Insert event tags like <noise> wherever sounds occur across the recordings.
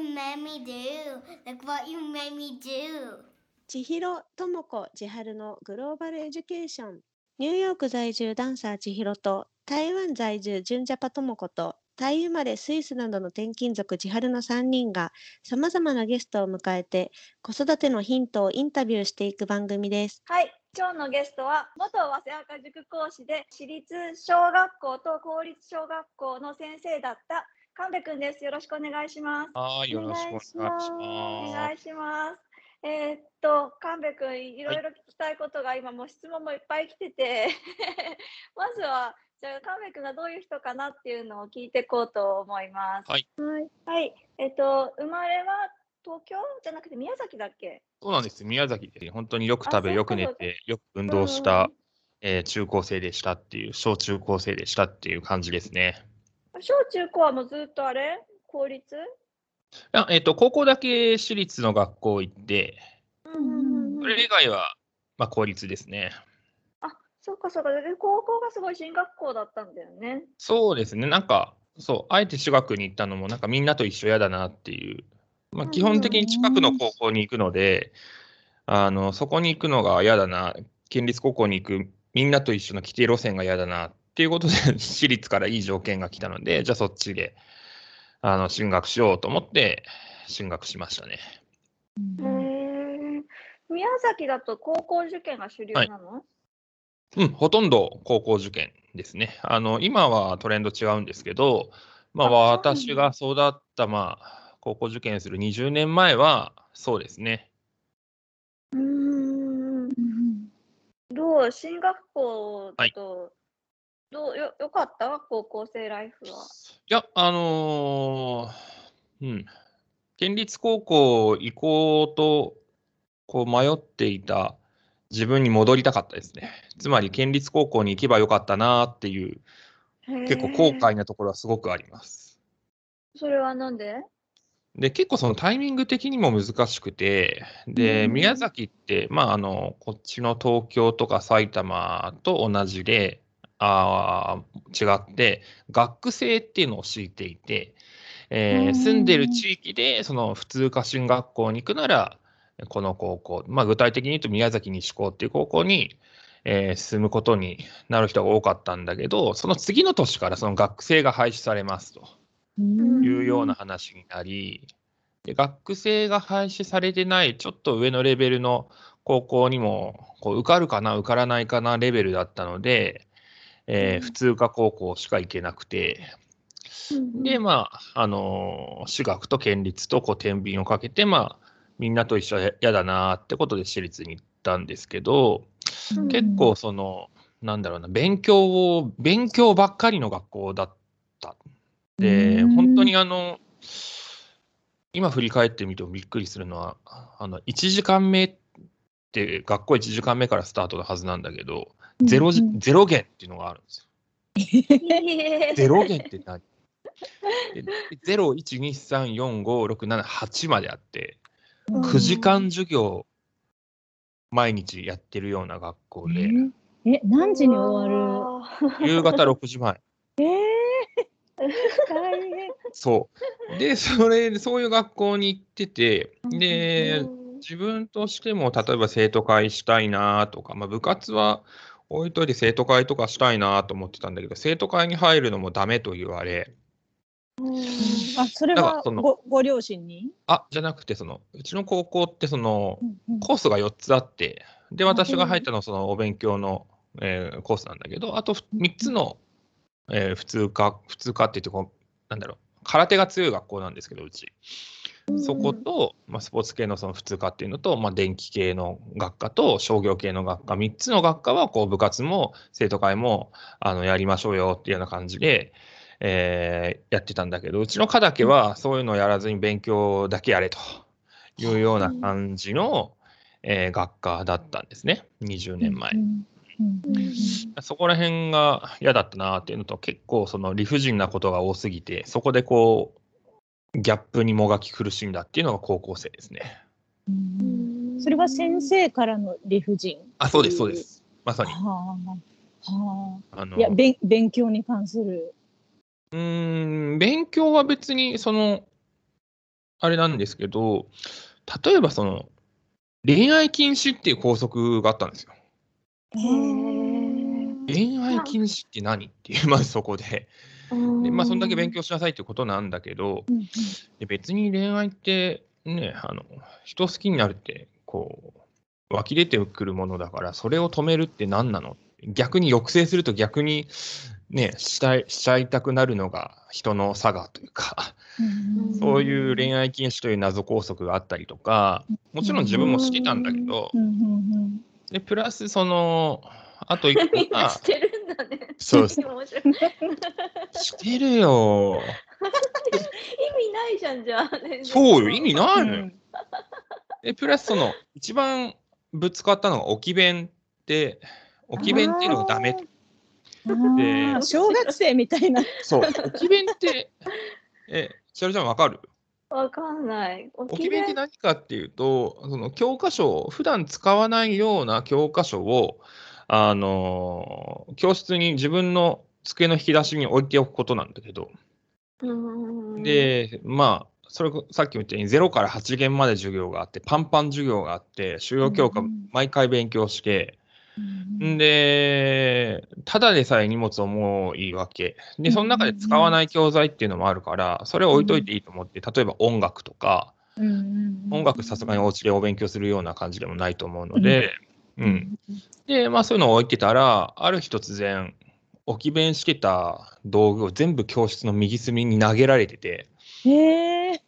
what you made me do? Look what you made me do? 千尋智子千春のグローバルエデュケーションニューヨーク在住ダンサー千尋と台湾在住純ジャパ智子とタイ生まれスイスなどの転勤族千春の3人がさまざまなゲストを迎えて子育てのヒントをインタビューしていく番組です。はい、今日のゲストは元早稲岡塾講師で私立小学校と公立小学校の先生だった神戸くんです。よろしくお願いします。はい、よろしくお願いしおま願いします。えーっと神戸くんいろいろ聞きたいことが今もう質問もいっぱい来てて <laughs> まずはじゃあ神戸くんがどういう人かなっていうのを聞いていこうと思います。はい。はい。えーっと生まれは東京？じゃなくて宮崎だっけ？す。そうなんです。宮崎で本当によく食べ、よく寝て、よく運動した、えー中高生でしたっていう、小中高生でしたっていう感じですね。小中高はもうずっとあれ？公立？いやえっ、と、高校だけ私立の学校行って、それ以外は、まあ、公立ですね。あ、そうかそうか。で高校がすごい進学校だったんだよね。そうですね。なんか、そう、あえて私学に行ったのも、なんかみんなと一緒やだなっていう。まあ、基本的に近くの高校に行くので、あの、そこに行くのが嫌だな、県立高校に行くみんなと一緒の規定路線が嫌だなっていうことで、私立からいい条件が来たので、<laughs> じゃあそっちで、あの、進学しようと思って、進学しましたね。宮崎だと高校受験が主流なの？うん、ほとんど高校受験ですね。あの、今はトレンド違うんですけど、まあ、私が育った、まあ、高校受験する20年前は、そうですね。うーん。どう？進学校だと、どうよよかった？高校生ライフは。いや、あのーうん。県立高校行こうと、こう迷っていた自分に戻りたかったですね。つまり、県立高校に行けばよかったなっていう、結構後悔なところはすごくあります。それはなんで？で、結構そのタイミング的にも難しくて、で、うん宮崎って、まあ、あの、こっちの東京とか埼玉と同じで、あー違って、学生っていうのを敷いていて、えーうん住んでる地域で、その普通科進学校に行くなら、この高校、まあ、具体的に言うと宮崎西高っていう高校に、えー進むことになる人が多かったんだけど、その次の年からその学生が廃止されますと。いうような話になり、で学生が廃止されてないちょっと上のレベルの高校にもこう受かるかな受からないかなレベルだったので、えーうん。普通科高校しか行けなくて、でまああの私学と県立とこう天秤をかけてまあみんなと一緒は嫌だなってことで私立に行ったんですけど、うん結構そのなんだろうな勉強を勉強ばっかりの学校だったで、本当にあの、今振り返ってみてもびっくりするのは、あの、1時間目って、学校1時間目からスタートのはずなんだけど、ゼロじ、ゼロ弦っていうのがあるんですよ。ゼロ弦って何？<laughs> で ?0、1、2、3、4、5、6、7、8まであって、9時間授業、毎日やってるような学校で、え、何時に終わる？夕方6時前。るえー、大変。そう。で、それ、そういう学校に行ってて、で、自分としても、例えば生徒会したいなとか、まあ、部活は置いといて生徒会とかしたいなと思ってたんだけど、生徒会に入るのもダメと言われ、あ、それはごご両親に、あ、じゃなくて、その、うちの高校って、その、うんうん。コースが4つあって、で、私が入ったのはそのお勉強の、えーコースなんだけど、あと3つの、えー普通科、普通科って言ってこう、なんだろう、空手が強い学校なんですけど、うち。そこと、まあ、スポーツ系のその普通科っていうのと、まあ、電気系の学科と商業系の学科、3つの学科はこう部活も生徒会もあのやりましょうよっていうような感じで、えーやってたんだけど、うちの科だけはそういうのをやらずに勉強だけやれというような感じの、えー学科だったんですね、20年前。そこら辺が嫌だったなっていうのと、結構その理不尽なことが多すぎて、そこでこう、ギャップにもがき苦しんだっていうのが高校生ですね。うんそれは先生からの理不尽。あ、そうです、そうで。す。まさに。はあ、はあのあ。いや、勉勉強に関する。うーん、勉強は別に、その、あれなんですけど、例えばその、恋愛禁止っていう校則があったんですよ。恋愛禁止って何っていう、まずそこで。でまあ、そんだけ勉強しなさいってことなんだけど、で別に恋愛ってね、あの人好きになるって、こう、湧き出てくるものだから、それを止めるって何なの？逆に抑制すると逆にね、したい、しちゃいたくなるのが人の差がというか、そういう恋愛禁止という謎拘束があったりとか、もちろん自分もしてたんだけど、で、プラスその、あと一個が <laughs> し、てる。んだね。そう面白いしてるよ。意味ないじゃん、じゃあ。そうよ、意味ないのよ。で、プラスその、一番ぶつかったのが置き弁って、置き弁っていうのがダメ。で小学生みたいな。そう、置き弁って、え、しおりちゃんわかる？わかんない。置置き弁って何かっていうと、その教科書、普段使わないような教科書を、あの、教室に自分の机の引き出しに置いておくことなんだけど、うん、で、まあ、それこさっきも言ったように0から8限まで授業があって、パンパン授業があって、主要教科うん毎回勉強して、んで、ただでさえ荷物重いわけ。で、その中で使わない教材っていうのもあるから、それを置いといていいと思って、例えば音楽とか、音楽さすがにお家でお勉強するような感じでもないと思うので、うん。で、まあそういうのを置いてたら、ある日突然、置き弁してた道具を全部教室の右隅に投げられてて、へえ。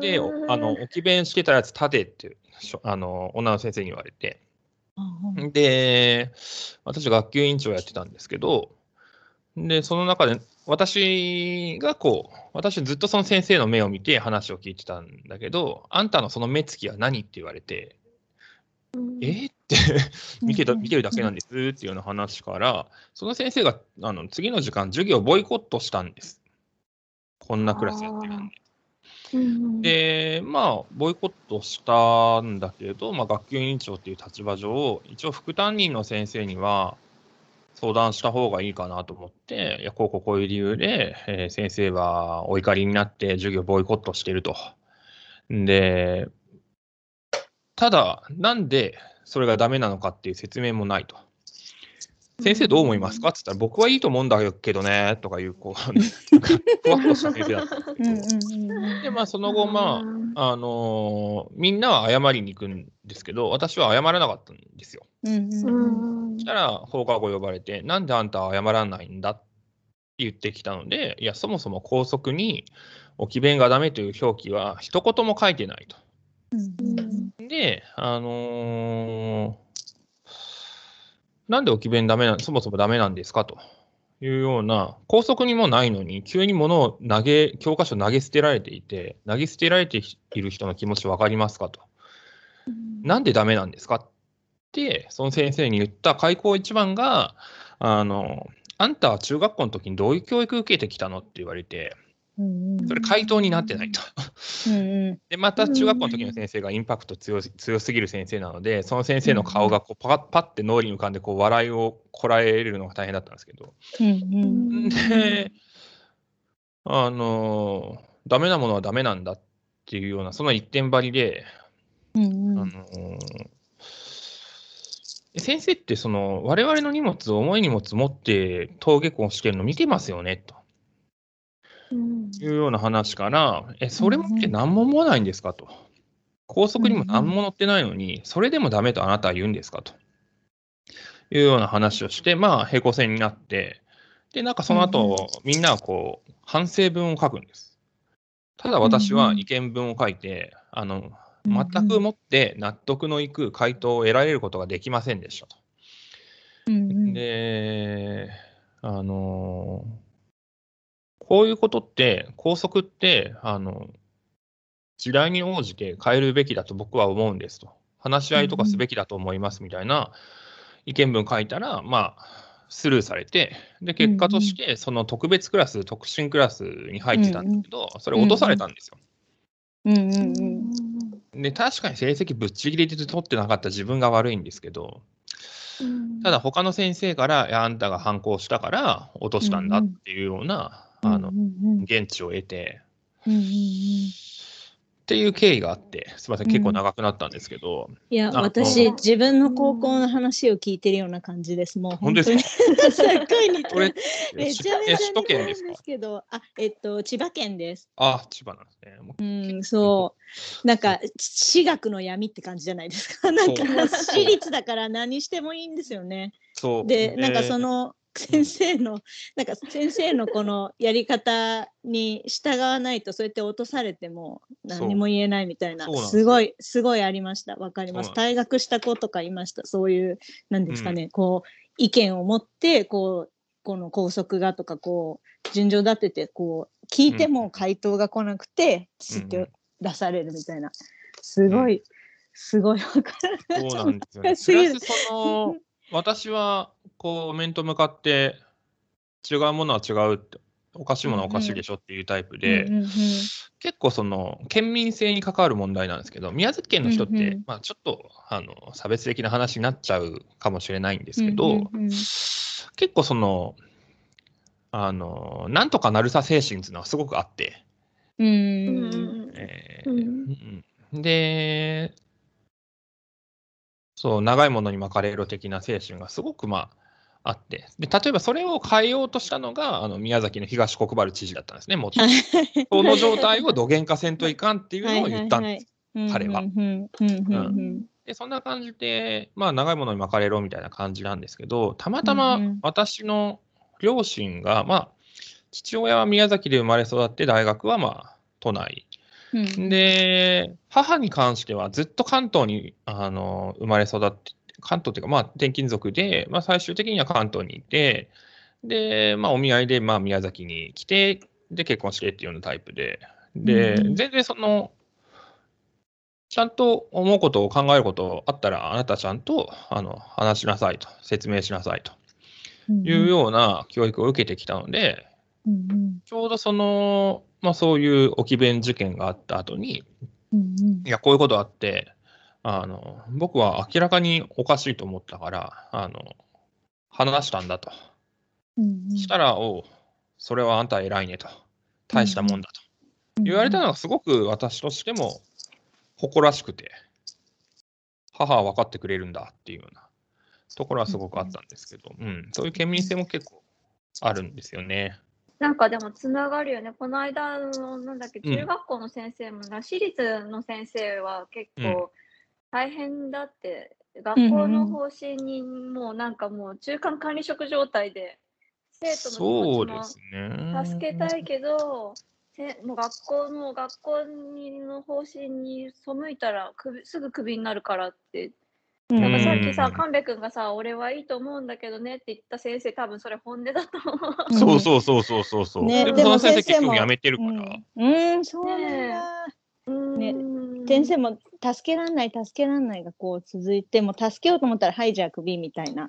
で、お <laughs> あの、置き弁してたやつ立てって、しょあの、女の先生に言われて、で、私、学級委員長やってたんですけど、で、その中で、私がこう、私ずっとその先生の目を見て話を聞いてたんだけど、あんたのその目つきは何って言われて、えって見てた見てるだけなんですっていうような話から、その先生があの次の時間、授業をボイコットしたんです。こんなクラスやってるんで。うん、で、まあ、ボイコットしたんだけど、まあ、学級委員長っていう立場上、一応副担任の先生には相談した方がいいかなと思って、いや、こうこうこういう理由で、えー先生はお怒りになって授業ボイコットしてると。で、ただ、なんでそれがダメなのかっていう説明もないと。先生どう思いますか？って言ったら、僕はいいと思うんだけどね、とかいう、こう、ふわっとした先生だったんですけど。で、まあ、その後、まあ、あのーみんなは謝りに行くんですけど、私は謝らなかったんですよ。うんそしたら放課後呼ばれて、なんであんたは謝らないんだって言ってきたので、いや、そもそも校則に置き弁がダメという表記は一言も書いてないと。で、あのーなんで置き弁ダメな、そもそもダメなんですかというような、校則にもないのに、急に物を投げ、教科書投げ捨てられていて、投げ捨てられている人の気持ち分かりますかと。なんでダメなんですかって、その先生に言った開口一番が、あの、あんたは中学校の時にどういう教育受けてきたのって言われて、それ回答になってないと。で、また中学校の時の先生がインパクト強す強すぎる先生なので、その先生の顔がこうパッパッて脳裏に浮かんでこう笑いをこらえるのが大変だったんですけど。で、あの、ダメなものはダメなんだっていうような、その一点張りで、あの先生ってその我々の荷物、重い荷物持って登下校してるの見てますよねというような話から、え、それもって何も思わないんですかと。校則にも何も載ってないのに、それでもダメとあなたは言うんですかと。いうような話をして、まあ、平行線になって、で、なんかその後、みんなはこう、反省文を書くんです。ただ私は意見文を書いて、あの、全くもって納得のいく回答を得られることができませんでしたと。で、あのこういうことって、校則って、あの、時代に応じて変えるべきだと僕は思うんですと。話し合いとかすべきだと思いますみたいな意見文書いたら、まあ、スルーされて、で、結果として、その特別クラス、特進クラスに入ってたんだけど、それ落とされたんですよ。で、確かに成績ぶっちぎりで取ってなかった自分が悪いんですけど、ただ他の先生から、いや、あんたが反抗したから落としたんだっていうような、あの、現地を得て、っていう経緯があって、すみません、結構長くなったんですけど、いや、あ私、うん自分の高校の話を聞いてるような感じです。もう本当ですか？に <laughs> すっごい似てこれる。<laughs> めちゃめちゃえ首都似てるんですけど、あ、えっと、千葉県です。あ、千葉なんですね。もううん、そう。なんか、私学の闇って感じじゃないですか。なんか私立だから何してもいいんですよね。そう。で、なんかその、先生の、なんか先生のこのやり方に従わないと、そうやって落とされても何も言えないみたいなすごい、すごいありました。わかります。退学した子とかいました。そういう、なんですかね、こう、意見を持って、こう、この校則がとか、こう、順序立てて、こう、聞いても回答が来なくて、知って出されるみたいな。すごい、すごいわかる。そうなんですよね。<laughs> 私は、こう、面と向かって、違うものは違うって、おかしいものはおかしいでしょっていうタイプで、うんうんうん結構その、県民性に関わる問題なんですけど、宮崎県の人って、うんうんまあちょっと、あの、差別的な話になっちゃうかもしれないんですけど、うんうんうん。結構その、あの、なんとかなるさ精神っていうのはすごくあって、うん。うん。えーうんうん。で、そう、長いものに巻かれろ的な精神がすごくまああって、で例えばそれを変えようとしたのが、あの宮崎の東国原知事だったんですね、もとその状態を土幻化せんといかんっていうのを言ったんです。彼は。でそんな感じで、まあ、長いものに巻かれろみたいな感じなんですけど、たまたま私の両親が、まあ、父親は宮崎で生まれ育って、大学はまあ都内。うん。で、母に関してはずっと関東にあの生まれ育って、関東っていうか、まあ、転勤族で、まあ、最終的には関東にいて、で、まあ、お見合いで、まあ、宮崎に来て、で、結婚してっていうようなタイプで、で、うんうん。全然その、ちゃんと思うことを考えることあったら、あなたちゃんとあの話しなさいと、説明しなさいと。いうような教育を受けてきたので、うんうん。ちょうどその、まあ、そういう置き弁事件があった後に、うんうん。いや、こういうことあって、あの僕は明らかにおかしいと思ったから、あの話したんだと。うんうんしたら、おう、それはあんた偉いねと。大したもんだと。言われたのがすごく私としても誇らしくて、母は分かってくれるんだっていうようなところはすごくあったんですけど、うん、そういう県民性も結構あるんですよね。なんかでもつながるよね。この間の、なんだっけ、うん中学校の先生もな、私立の先生は結構大変だって、学校の方針にもうなんかもう中間管理職状態で、生徒のそうで気持ちもすね。助けたいけど、せもう学校の学校にの方針に背いたら首すぐクビになるからって、うんなんかさっきさうん、神戸君がさ、俺はいいと思うんだけどねって言った先生、多分それ本音だと思う。うんそうそうそうそうそうそう。ねでもその先生結局辞めてるから。うん、うんそうなんね先生も助けらんない、助けらんないがこう続いて、もう助けようと思ったら、はい、じゃあクビみたいな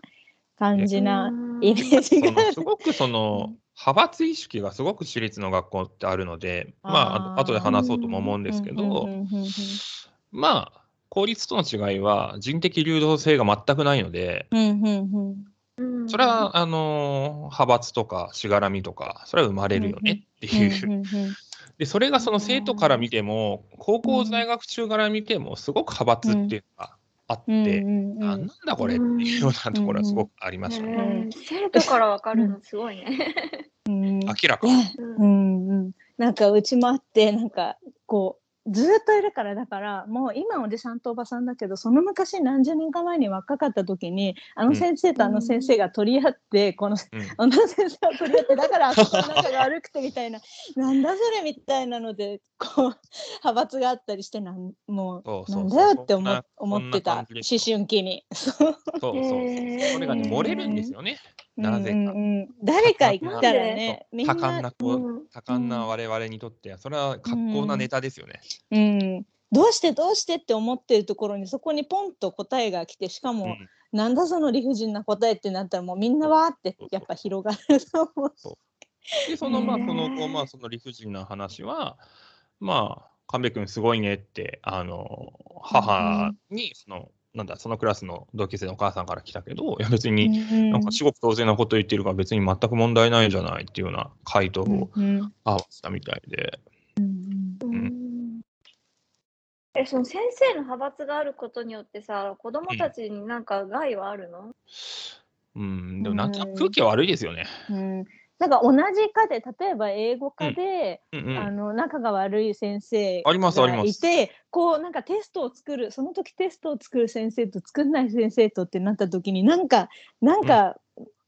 感じなイメージそがす。ごくその派閥意識がすごく私立の学校ってあるので、まあ、あー後で話そうとも思うんですけど、まあ、公立との違いは人的流動性が全くないので、それは、あの派閥とかしがらみとか、それは生まれるよねっていう。うんうんうんで、それがその生徒から見ても、高校在学中から見ても、すごく派閥っていうのがあって、うん。うんうんあなんだこれっていうようなところはすごくありましたね。ね生徒からわかるのすごいね。うん。<laughs> 明らか。うん。うん、なんかうちもあってなんかこうずーっといるからだからもう今おじさんとおばさんだけどその昔何十年か前に若かった時にあの先生とあの先生が取り合って、このうんあの先生を取り合ってだからあそこの <laughs> 仲が悪くてみたいななんだそれみたいなのでこう派閥があったりしてなんもそうそうそううなんだよって思思ってた思春期に。そうそうそうそう。へーそれがね、漏れるんですよね。なぜか。うんうんうん。誰か言ったらね多な。感なこう、うん。多感な我々にとっては、それは格好なネタですよね。うん、どうしてどうしてって思ってるところにそこにポンと答えが来てしかも、うん。なんだその理不尽な答えってなったらもうみんなわーってやっぱ広がると思う。で、その、まあ、その後、まあ、その理不尽な話は、まあ、神戸君すごいねって、あの、母に、その、なんだ、そのクラスの同級生のお母さんから来たけど、いや、別に、なんか至極当然なこと言ってるから別に全く問題ないんじゃないっていうような回答をうんうん。合わせたみたいで、うんうん。え、その先生の派閥があることによってさ、子供たちになんか害はあるの、うん、でもなんと空気は悪いですよね。うん、なんか同じ科で例えば英語科で、うん。うん。あの仲が悪い先生ありますありがいてこうなんかテストを作るその時テストを作る先生と作んない先生とってなった時になんかなんか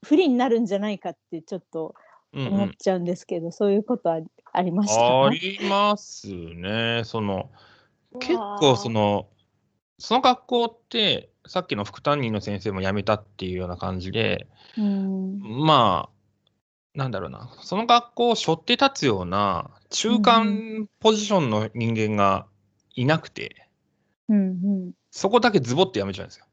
不利になるんじゃないかってちょっとうんうん。思っちゃうんですけど、そういうことはありましたあかりますね。その結構そのその学校ってさっきの副担任の先生も辞めたっていうような感じでうん。まあなんだろうな。その学校を背負って立つような中間ポジションの人間がいなくて、うんそこだけズボって辞めちゃうんですよ。うん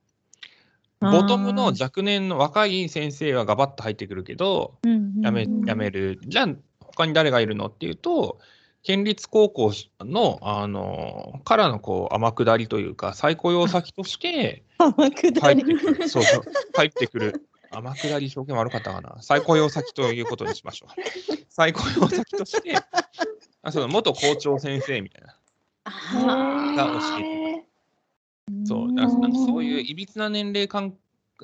ボトムの若年の若い先生はガバッと入ってくるけど、うんやめうん。やめる、じゃあ他に誰がいるのっていうと、県立高校のあのからのこう天下りというか、再雇用先として <laughs> てくる、そうそう、入ってくる、天下り表現悪かったかな、再雇用先ということにしましょう。<laughs> 再雇用先として、あその元校長先生みたいな、あが教えそうだからなんかそういういびつな年齢間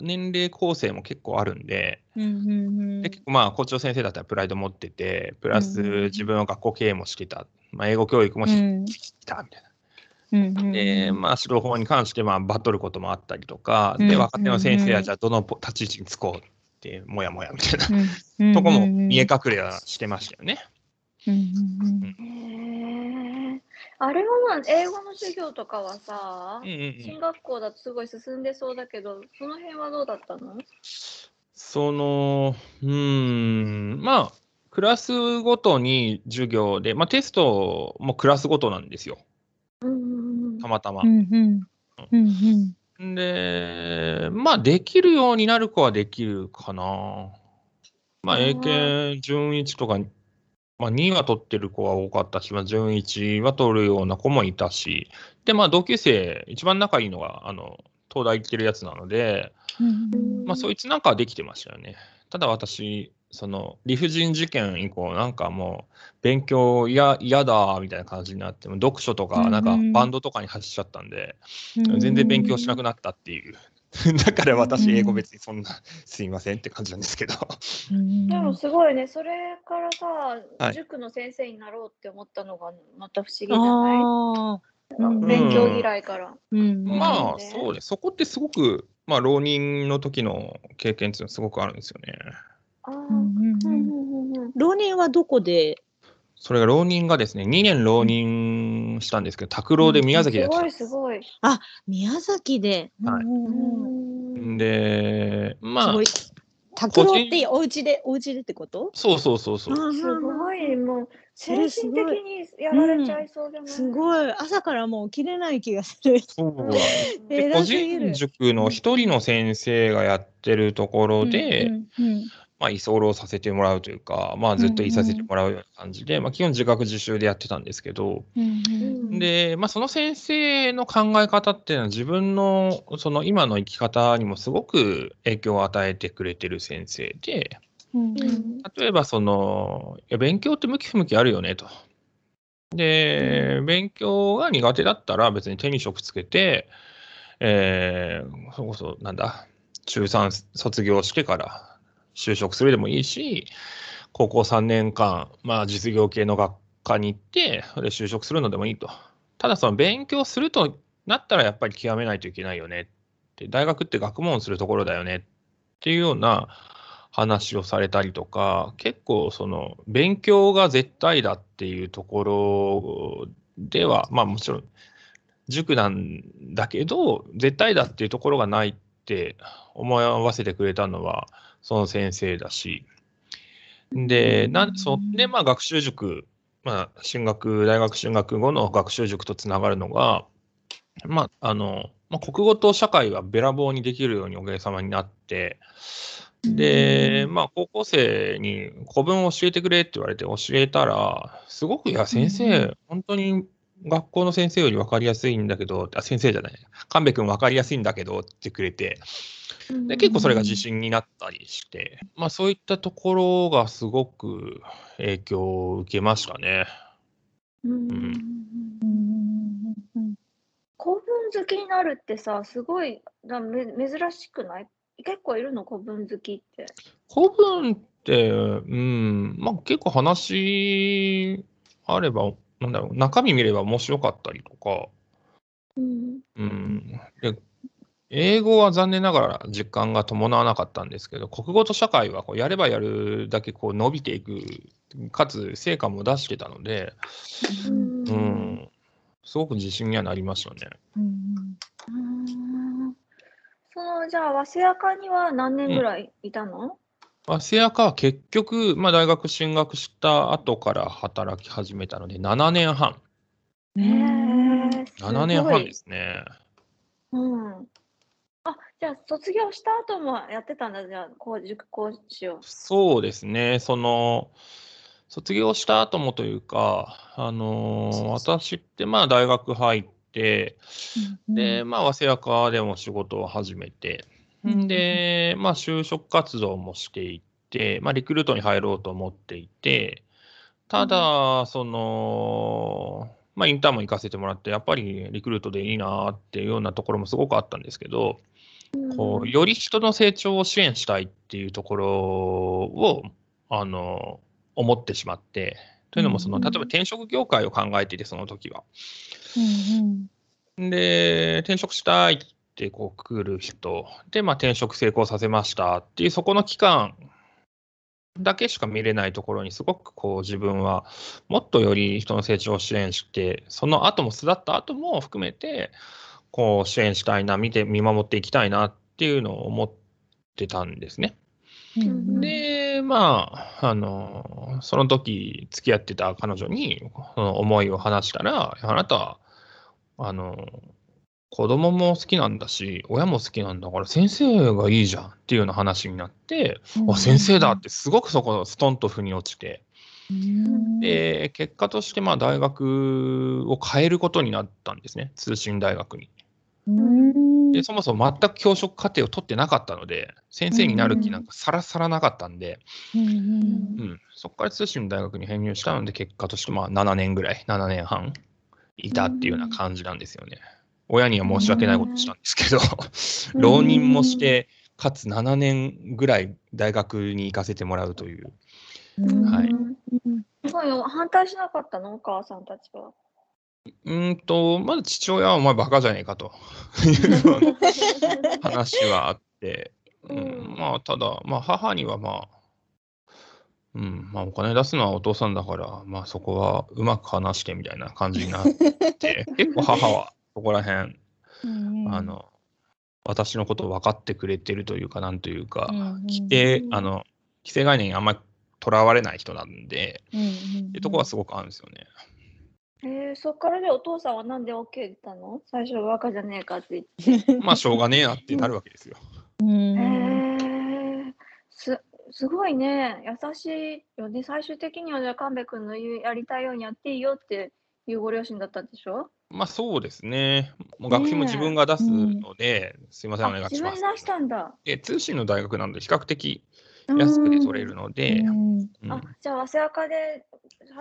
年齢構成も結構あるんで、で結構まあ校長先生だったらプライド持ってて、プラス自分は学校経営もしてた、まあ、英語教育もしてきたみたいな。うんうんうん。で、まあ、指導法に関してまあバトることもあったりとか、うんで、若手の先生はじゃあどのポ立ち位置につこうって、もやもやみたいなうんうんとこも見え隠れはしてましたよね。あれはまあ英語の授業とかはさうん、うんうん。進学校だとすごい進んでそうだけど、その辺はどうだったの？その、うーん、まあ、クラスごとに授業で、まあ、テストもクラスごとなんですよ、たまたま。で、まあ、できるようになる子はできるかな。まあ、英検準1とか、まあ、2は取ってる子は多かったし、まあ、準1は取るような子もいたし、で、まあ、同級生、一番仲いいのが、あの、東大行ってるやつなので、うん。まあ、そいつなんかはできてましたよね。ただ私、その理不尽事件以降、なんかもう、勉強嫌嫌だみたいな感じになって、もう読書とか、なんかうんバンドとかに走っちゃったんで、うん全然勉強しなくなったっていう。<laughs> だから私、英語別にそんな、すいませんって感じなんですけど。うんでもすごいね、それからさ、はい塾の先生になろうって思ったのがまた不思議じゃない？勉強嫌いから。うんまあ、ねそうです。そこってすごく、まあ、浪人の時の経験っていうのはすごくあるんですよね。あーうんうんうん。うんうんうん浪人はどこで？それが浪人がですね、2年浪人したんですけど、拓郎で宮崎でやってた。んですすごい、す宮崎で。はい。うんうんごうん。い。で、まあすごい、拓郎ってお家でお家でってこと？そうそうそうそう。すごい、もう精神的にやられちゃいそうじゃない、すごい。朝からもう起きれない気がする。そうなんうんで <laughs> 個人塾の一人の先生がやってるところで、うんうんまあ、居候させてもらうというか、まあ、ずっといさせてもらうような感じで、まあ、基本自学自習でやってたんですけど、うんうんで、まあ、その先生の考え方っていうのは自分のその今の生き方にもすごく影響を与えてくれてる先生で、うんうん。例えばその、いや勉強って向き不向きあるよねと。で、勉強が苦手だったら別に手に職つけて、えー、それこそなんだ、中3卒業してから就職するでもいいし、高校3年間、まあ実業系の学科に行って、それ就職するのでもいいと。ただその勉強するとなったらやっぱり極めないといけないよねって、大学って学問するところだよねっていうような話をされたりとか、結構その勉強が絶対だっていうところでは、まあもちろん塾なんだけど、絶対だっていうところがないって思わせてくれたのはその先生だし、で、なんそで、まあ学習塾、まあ進学、大学進学後の学習塾とつながるのが、まあ、あの、まあ、国語と社会がべらぼうにできるようにおかげさまになって、で、まあ、高校生に古文を教えてくれって言われて教えたら、すごく、いや、先う生、本当に学校の先生より分かりやすいんだけど、あ、先生じゃない、神戸君分かりやすいんだけどってくれて、で、結構それが自信になったりして、まあ、そういったところがすごく影響を受けましたね。うん。うん。うんうん好きになるってさ、すごいだめ珍しくない？結構いるの？古文好きって。古文って、うん、まあ結構話あれば、なんだろう、中身見れば面白かったりとか、うん。うん、で英語は残念ながら実感が伴わなかったんですけど、国語と社会はこうやればやるだけこう伸びていく、かつ成果も出してたので、うん。うん、すごく自信にはなりましたね。うん。うんそのじゃあ早稲科には何年ぐらいいたの、まあ、せやかは結局、まあ、大学進学した後から働き始めたので、7年半。へえすごい7年半ですね。うん。あ、じゃあ卒業した後もやってたんだ、じゃあ、こう塾講師を。そうですね、その、卒業した後もというか、あのー私ってまあ大学入って、で、まあ、早稲科でも仕事を始めて、うんで、まあ、就職活動もしていて、まあ、リクルートに入ろうと思っていて、ただ、その、まあ、インターンも行かせてもらって、やっぱりリクルートでいいなっていうようなところもすごくあったんですけど、こう、より人の成長を支援したいっていうところを、あの、思ってしまって、というのも、その、うん例えば転職業界を考えていて、その時は。うんで、転職したいってこう来る人、で、まあ、転職成功させましたっていう、そこの期間だけしか見れないところに、すごくこう自分はもっとより人の成長を支援して、その後も巣立った後も含めて、こう支援したいな、見て、見守っていきたいなっていうのを思ってたんですね。うんで、まあ、あの、その時付き合ってた彼女に、その思いを話したら、あなた、あの、子供も好きなんだし、親も好きなんだから、先生がいいじゃんっていうような話になって、あ、先生だってすごくそこ、ストンと腑に落ちて、うん。で、結果として、まあ、大学を変えることになったんですね、通信大学に。うん。で、そもそも全く教職課程を取ってなかったので、先生になる気なんかさらさらなかったんで、うんうん、そこから通信の大学に編入したので、結果としてまあ7年ぐらい、7年半いたっていうような感じなんですよね。親には申し訳ないことしたんですけど、浪人もして、かつ7年ぐらい大学に行かせてもらうという。うん。はいいよ。反対しなかったの？お母さんたちは。うーんと、まず父親はお前バカじゃねえかと。いう <laughs> 話はあって、うん。うん。まあ、ただ、まあ、母にはまあ、うん、まあ、お金出すのはお父さんだから、まあ、そこはうまく話してみたいな感じになって、<laughs> 結構母はそこら辺、うんあの、私のことを分かってくれてるというか、なんというか、うん規定、あの、規制概念にあんまりとらわれない人なんで、うんうんっていうところはすごくあるんですよね。えー、そっからでお父さんはなんで OK 言ったの？最初バカじゃねえかって言って。まあ、しょうがねえなってなるわけですよ。うんへーすすごいね、優しいよね。最終的にはじゃあ神戸君の言うやりたいようにやっていいよっていうご両親だったんでしょ？まあそうですね。もう学費も自分が出すので、すいません、お願いします。自分で。出したんだ。で通信の大学なので、比較的安くで取れるので、うん。うん。あ、じゃあ、早稲田で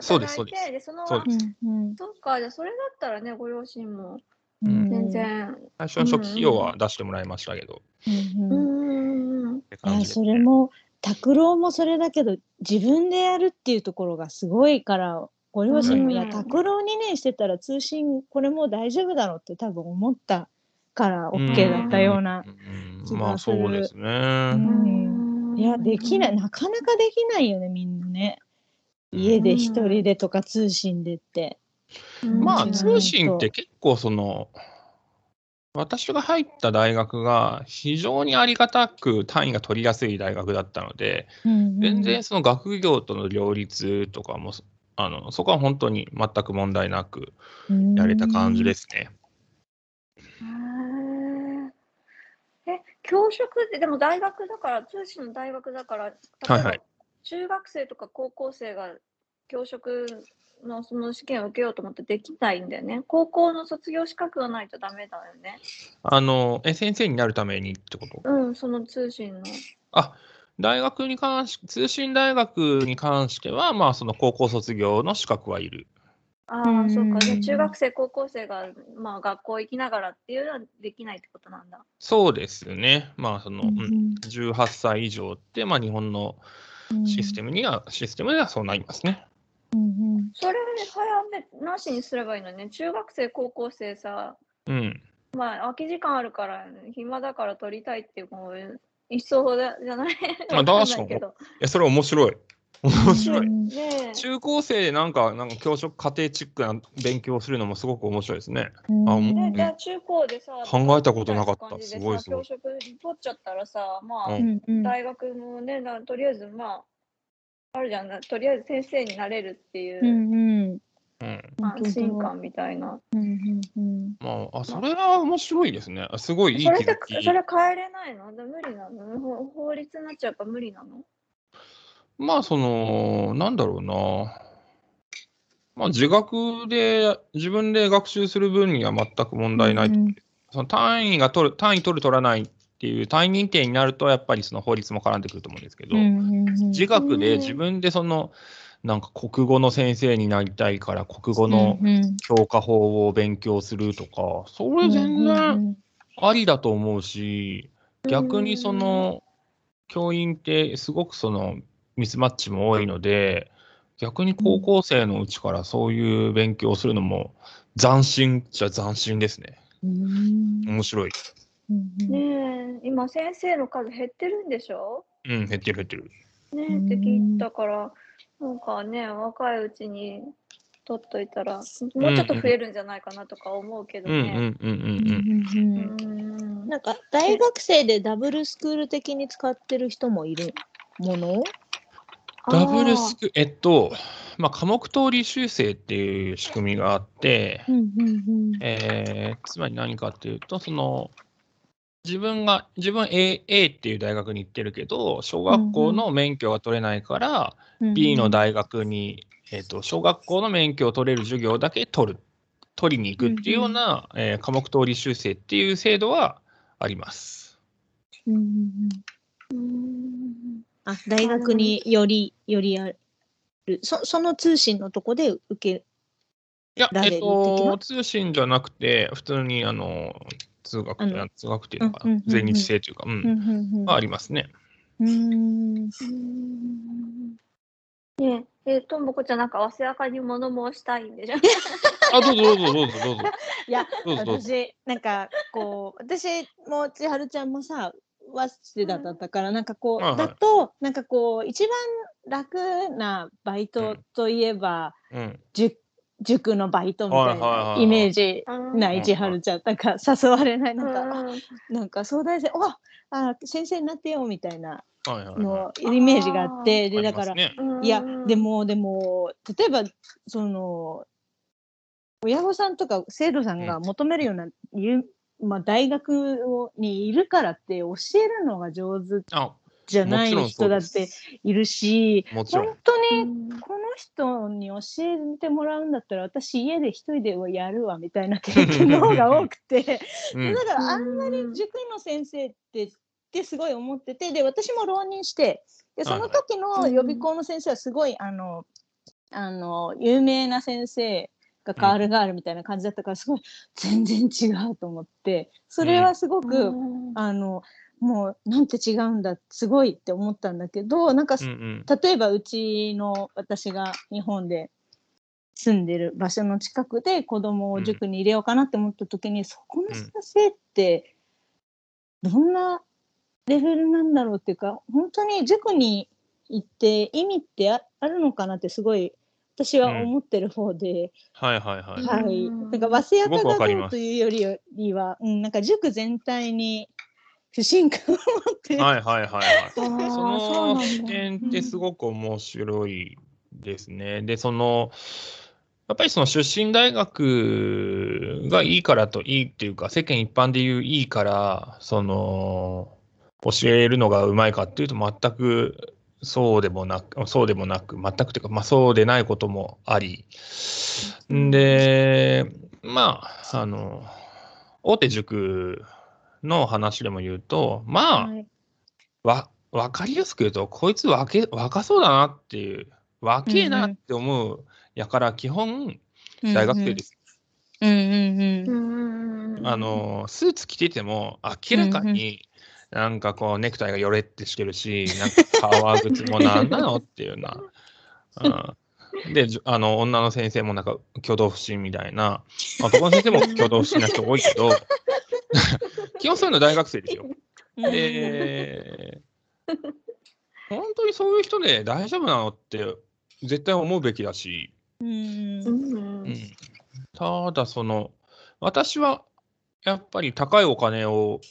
そうです働いて、そうでその、そうです。うんそっか、じゃあ、それだったらね、ご両親もうん。全然。最初の初期費用は出してもらいましたけど、うんそれも拓郎もそれだけど自分でやるっていうところがすごいからご両親も、うん。いや拓郎2年してたら通信これもう大丈夫だろうって多分思ったから OK だったような、うん。気がまあするそうですね。うん。いやできない。なかなかできないよねみんなね。家で一人でとか通信でって。まあうん。通信って結構その、私が入った大学が非常にありがたく単位が取りやすい大学だったので、全然その学業との両立とかも、あのそこは本当に全く問題なくやれた感じですね。え、教職って、でも大学だから、通信の大学だから、例えばはいはい中学生とか高校生が教職のその試験を受けようと思ってできないんだよね。高校の卒業資格がないとダメだよね。あの、え、先生になるためにってこと？うん、その通信の。あ、大学に関し、通信大学に関しては、まあ、その高校卒業の資格はいる。ああ、うんそうか。じゃあ中学生、高校生が、まあ、学校行きながらっていうのはできないってことなんだ。そうですね。まあ、その、ううんん、18歳以上って、まあ、日本のシステムには、システムではそうなりますね。それ早めなしにすればいいのね。中学生、高校生さ、うん。まあ、空き時間あるから、暇だから撮りたいっていう、一層だじゃない？あ確かにけど。いや、それ面白い。面白い。ねえ。中高生でなんか、なんか教職家庭チックな勉強をするのもすごく面白いですね。うん。あもうねじゃあ中高でさ、考えたことなかった。すごいすごい教職取っちゃったらさ、まあ、ううん。うん大学もね、なとりあえずまあ、あるじゃん。な、とりあえず先生になれるっていうう、んうんうん。安心感みたいな。うんうんうんまあ、あ、それは面白いですね。あすごいいい気づき。それ変えれないの？だ無理なの？ほ法律になっちゃうから無理なの？まあ、その、なんだろうな。まあ、自学で、自分で学習する分には全く問題ない。うんその単位が取る、単位取る、取らないっていう単位認定になると、やっぱりその法律も絡んでくると思うんですけど、うんうんうん自学うんで自分でその、なんか国語の先生になりたいから、国語の教科法を勉強するとか、それ全然ありだと思うし、逆にその、教員ってすごくそのミスマッチも多いので、逆に高校生のうちからそういう勉強をするのも斬新じゃ斬新ですね。うん面白い。ねえ、今先生の数減ってるんでしょ？うん、減ってる減ってる。ねえって聞いたから、なんかね、若いうちに取っといたら、もうちょっと増えるんじゃないかなとか思うけどうんうんね。うんうんうん。うんうん。うん。なんか大学生でダブルスクール的に使ってる人もいるもの？ダブルスク、えっと、まあ、科目通り修正っていう仕組みがあって、うんうんうん。えーつまり何かっていうと、その、自分が、自分 A, A っていう大学に行ってるけど、小学校の免許が取れないから、うん B の大学に、えっと、小学校の免許を取れる授業だけ取る、取りに行くっていうような、えー科目通り修正っていう制度はあります。うんうんうん。うんあ大学によりよりある。そその通信のとこで受けいや、えっと、な通信じゃなくて、普通に、あの、通学、あの通学っていうのかな？全日制というか、うん、ありますね。うーん。うんねえ、えーともこちゃん、なんか、わせやかに物申したいんでしょ？あ、どうぞどうぞどうぞどうぞ。<laughs> いや。私なんかこう私も千春ちゃんもさ早稲田だったからなんかこう、だとなんかこう一番楽なバイトといえば、う塾のバイトみたいないイメージないうん千春ちゃんなんか誘われない。なんか、あうん。なんか東大生わあ先生になってよみたいな。のイメージがあってでだからね。いやうんでもでも例えばその親御さんとか生徒さんが求めるような、ゆまあ、大学をにいるからって教えるのが上手。あ、じゃない人だってすいるし本。当にうん。この人に教えてもらうんだったら私家で一人でやるわみたいな経験の方が多くて。<laughs> うん。だからあんまり塾の先生ってってすごい思っててで私も浪人してでその時の予備校の先生はすごいあのあの有名な先生がガールガールみたいな感じだったからすごい全然違うと思ってそれはすごく、うん。あのもうなんて違うんだすごいって思ったんだけどなんか、うんうん。例えばうちの私が日本で住んでる場所の近くで子供を塾に入れようかなって思った時に、そこの先生ってどんなレベルなんだろうっていうか本当に塾に行って意味ってああるのかなってすごい私は思ってる方で、はいはいはい。はい、うんなんか早稲田がかりますどうというよりは、うん、なんか塾全体に不信感を持って、はいはいはいはい。その視点ってすごく面白いですね。で、その、やっぱりその出身大学がいいからといいっていうか、世間一般で言ういいから、その、教えるのがうまいかっていうと全くそうでもなく、そうでもなく、全くというか、まあそうでないこともあり。んで、まあ、あの、大手塾の話でも言うと、まあ、はいわ、わかりやすく言うと、こいつ若け若そうだなっていう、若えなって思うやから、基本、大学生です。うんうんううん。んあの、スーツ着てても、明らかに、なんかこう、ネクタイがよれってしてるし、なんか革靴もなんなのっていうな。<laughs> うん、で、あの、女の先生もなんか挙動不審みたいな、男の先生も挙動不審な人多いけど、基本そういうの大学生ですよ。<laughs> で、本当にそういう人で大丈夫なのって絶対思うべきだし、うん。うん。うん、ただその私はやっぱり高いお金を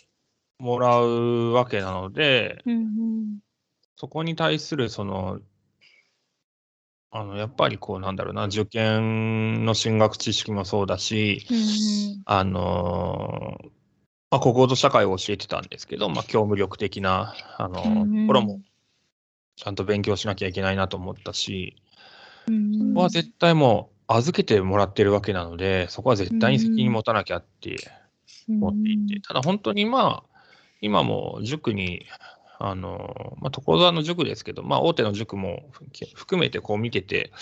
もらうわけなのでうんそこに対するそのあのやっぱりこうなんだろうな受験の進学知識もそうだしあのまあ、国語と社会を教えてたんですけど、まあ、教務力的なあのころもちゃんと勉強しなきゃいけないなと思ったし、うん。そこは絶対もう預けてもらってるわけなので、そこは絶対に責任持たなきゃって思っていて、ただ本当にまあ、今も塾に、あの、まあ、所沢の塾ですけど、まあ、大手の塾も含めてこう見てて、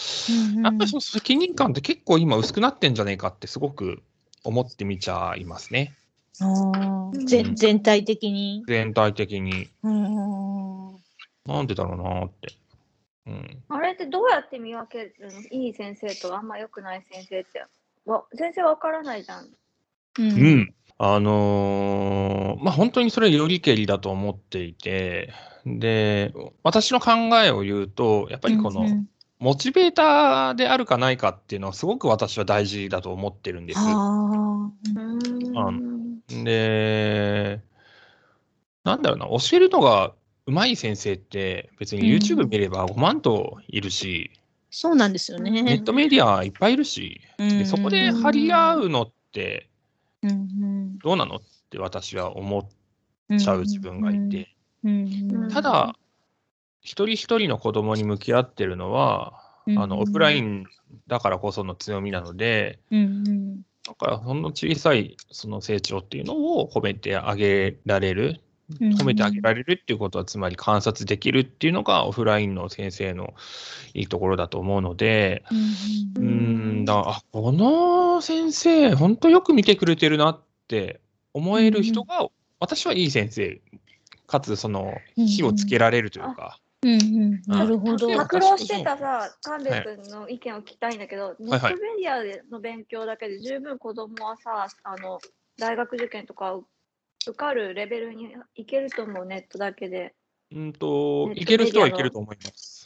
やっぱりその責任感って結構今薄くなってんじゃねえかってすごく思って見ちゃいますね。あー全全体的に？全体的に。うんなんでだろうなって。うん。あれってどうやって見分けるの？いい先生とあんま良くない先生って。わ全然わからないじゃん。ううんん。あのーまあ、本当にそれよりけりだと思っていて、で、私の考えを言うと、やっぱりこの、モチベーターであるかないかっていうのはすごく私は大事だと思ってるんです。あうんで、なんだろうな、教えるのが上手い先生って別に YouTube 見れば5万といるし、そうなんですよね。ネットメディアいっぱいいるし、でそこで張り合うのってうんどうなのって私は思っうんちゃう自分がいて、うんただ、一人一人の子供に向き合ってるのは、あのオフラインだからこその強みなので、うんだからほんの小さいその成長っていうのを褒めてあげられる、うん。褒めてあげられるっていうことは、つまり観察できるっていうのがオフラインの先生のいいところだと思うので、うーん。だあこの先生、本当よく見てくれてるなって思える人が、私はいい先生、かつその火をつけられるというか、うんうんなるほど。うん拓郎してたさ、神戸君の意見を聞きたいんだけど、ネッはいトメディアでの勉強だけで十分子供はさ、あの大学受験とか受かるレベルにいけると思う、ネットだけで。うんと、いける人はいけると思います。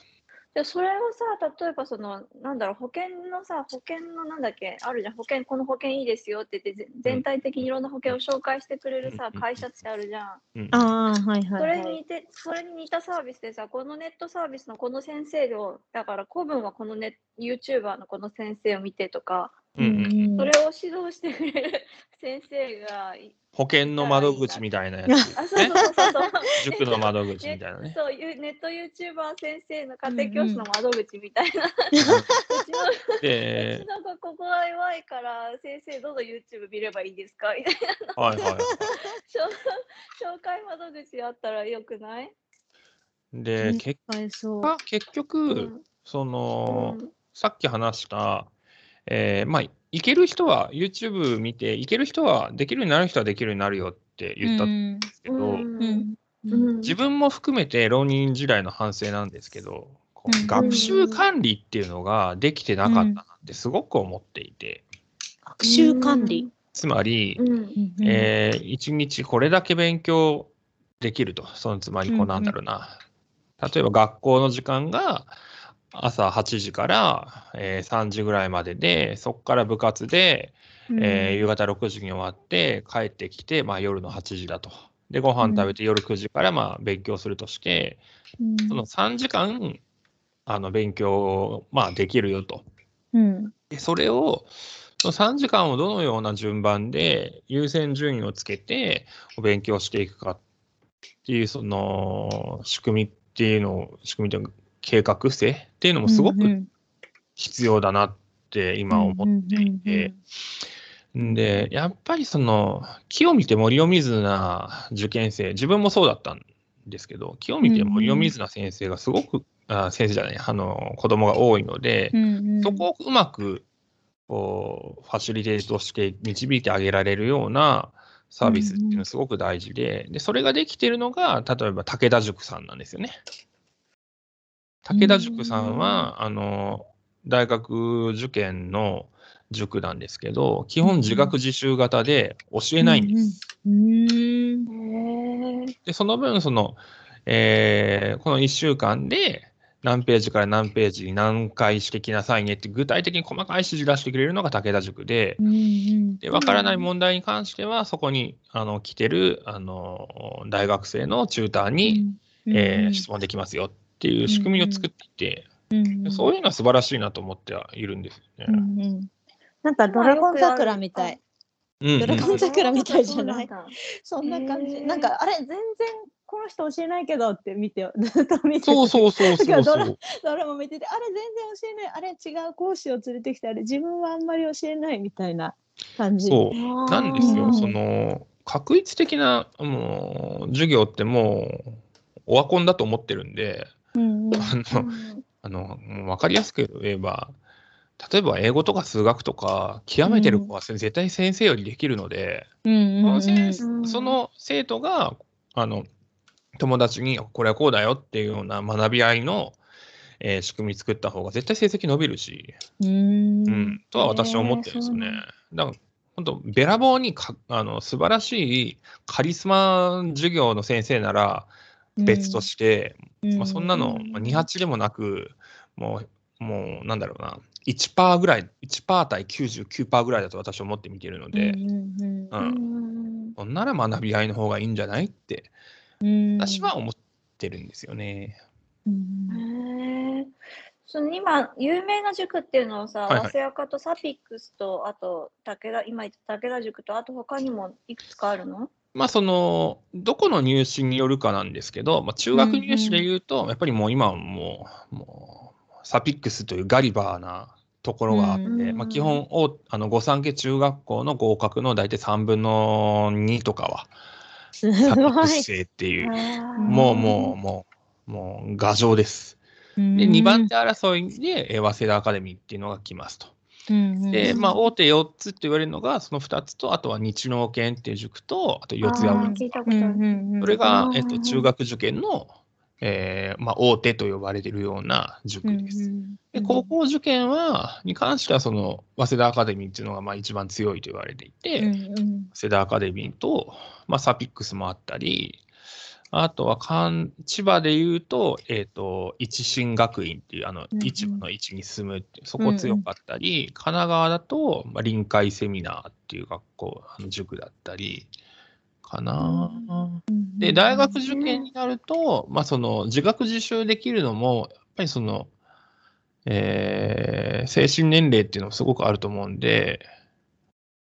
でそれをさ、例えばその、なんだろう、保険のさ、保険のなんだっけ、あるじゃん、保険、この保険いいですよって言って、ぜ全体的にいろんな保険を紹介してくれるさう、ん会社ってあるじゃん。うんああ、はいはい。それに似て、それに似たサービスでさ、このネットサービスのこの先生を、だから古文はこのネ YouTuber のこの先生を見てとか、うんうん。それを指導してくれる先生がい、保険の窓口みたいなやつ。塾の窓口みたいなね。そういうネット YouTuber 先生の家庭教師の窓口みたいな。うちのうでち、の子ここは弱いから先生どうぞ YouTube 見ればいいですか？みたいな。はいはい。紹紹介窓口あったらよくない、で、うん結結う。局、ん。その、うん。さっき話した、えーまあ、いける人は YouTube 見て、いける人は、できるようになる人はできるようになるよって言ったんですけど、うん。うん。うん。自分も含めて浪人時代の反省なんですけど、学習管理っていうのができてなかったなってすごく思っていて、学習管理。つまり、うん。えー一日これだけ勉強できると、そのつまりこうなんだろうな、例えば学校の時間が朝8時から、えー3時ぐらいまでで、そこから部活で、えー夕方6時に終わって帰ってきて、まあ、夜の8時だと。で、ご飯食べて夜9時からまあ勉強するとして、うんその3時間あの勉強、まあ、できるよと。うんでそれを、その3時間をどのような順番で優先順位をつけてお勉強していくかっていう、その仕組みっていうのを、仕組みというか計画性っていうのもすごくうん必要だなって今思っていて、で、やっぱりその、木を見て森を見ずな受験生、自分もそうだったんですけど、木を見て森を見ずな先生がすごく、あ先生じゃない、あの、子供が多いので、そこをうまくこうファシリテートとして導いてあげられるようなサービスっていうのはすごく大事で、でそれができてるのが、例えば武田塾さんなんですよね。武田塾さんは、あの、大学受験の塾なんですけど、基本自学自習型で教えないんです。で、その分、その、えーこの1週間で何ページから何ページに何回してきなさいねって具体的に細かい指示出してくれるのが武田塾で、うんうん。で、わからない問題に関しては、そこにあの来てるあの大学生のチューターに、えー質問できますよっていう仕組みを作っていて、うんうんそういうのは素晴らしいなと思ってはいるんですよね。うんうんなんかドラゴン桜みたい。うんドラゴン桜みたいじゃない？そんだそんな感じ。なんかあれ全然この人教えないけどって見てずっと見ててそうそうそうそうそだからう。ドラマ見ててあれ全然教えないあれ違う講師を連れてきてあれ自分はあんまり教えないみたいな感じ。そう。なんですよ、うんその、確一的な、もう、授業ってもう、オワコンだと思ってるんで、うんうん。あの、分かりやすく言えば、例えば英語とか数学とか、極めてる子は絶対先生よりできるので、うんその先生その生徒が、あの、友達に、これはこうだよっていうような学び合いの、えー仕組み作った方が絶対成績伸びるし、うん。うん、とは私は思ってるんですよね。へー。だから、本当、べらぼうにかあの素晴らしいカリスマ授業の先生なら別として、うん。まあ、そんなの、まあ、28でもなく、もう、もうなんだろうな、1%ぐらい、1%対99%ぐらいだと私は思って見てるので、うんうんううん。んそんなら学び合いの方がいいんじゃないって、うん。私は思ってるんですよね。うん。その今、有名な塾っていうのをさ、はいはい。早稲岡とサピックスと、あと武田、今言った武田塾と、あと他にもいくつかあるの？まあ、その、どこの入試によるかなんですけど、まあ、中学入試で言うと、やっぱりもう今はもう、もう、サピックスというガリバーなところがあって、うんまあ、基本おあの、御三家中学校の合格の大体3分の2とかは、すサピックス。生っていう、もうもう、もう、もう、牙城です。でで、2番手争いで、えー早稲田アカデミーっていうのが来ますと。で、まあ、大手4つって言われるのが、その2つと、あとは日農研っていう塾と、あと四谷あー文聞いたことある。それがう、んえっと、中学受験の、えーまあ、大手と呼ばれているような塾です。で高校受験は、に関しては、その、早稲田アカデミーっていうのが、まあ、一番強いと言われていて、早稲田アカデミーと、まあ、サピックスもあったり、あとは千葉で言うと、えっ、と、一進学院っていう、あのうんの位置に住むっていう、そこ強かったり、神奈川だと、まあ、臨海セミナーっていう学校、あの塾だったり、かな、で、大学受験になると、まあ、その、自学自習できるのも、やっぱりその、えー精神年齢っていうのもすごくあると思うんで、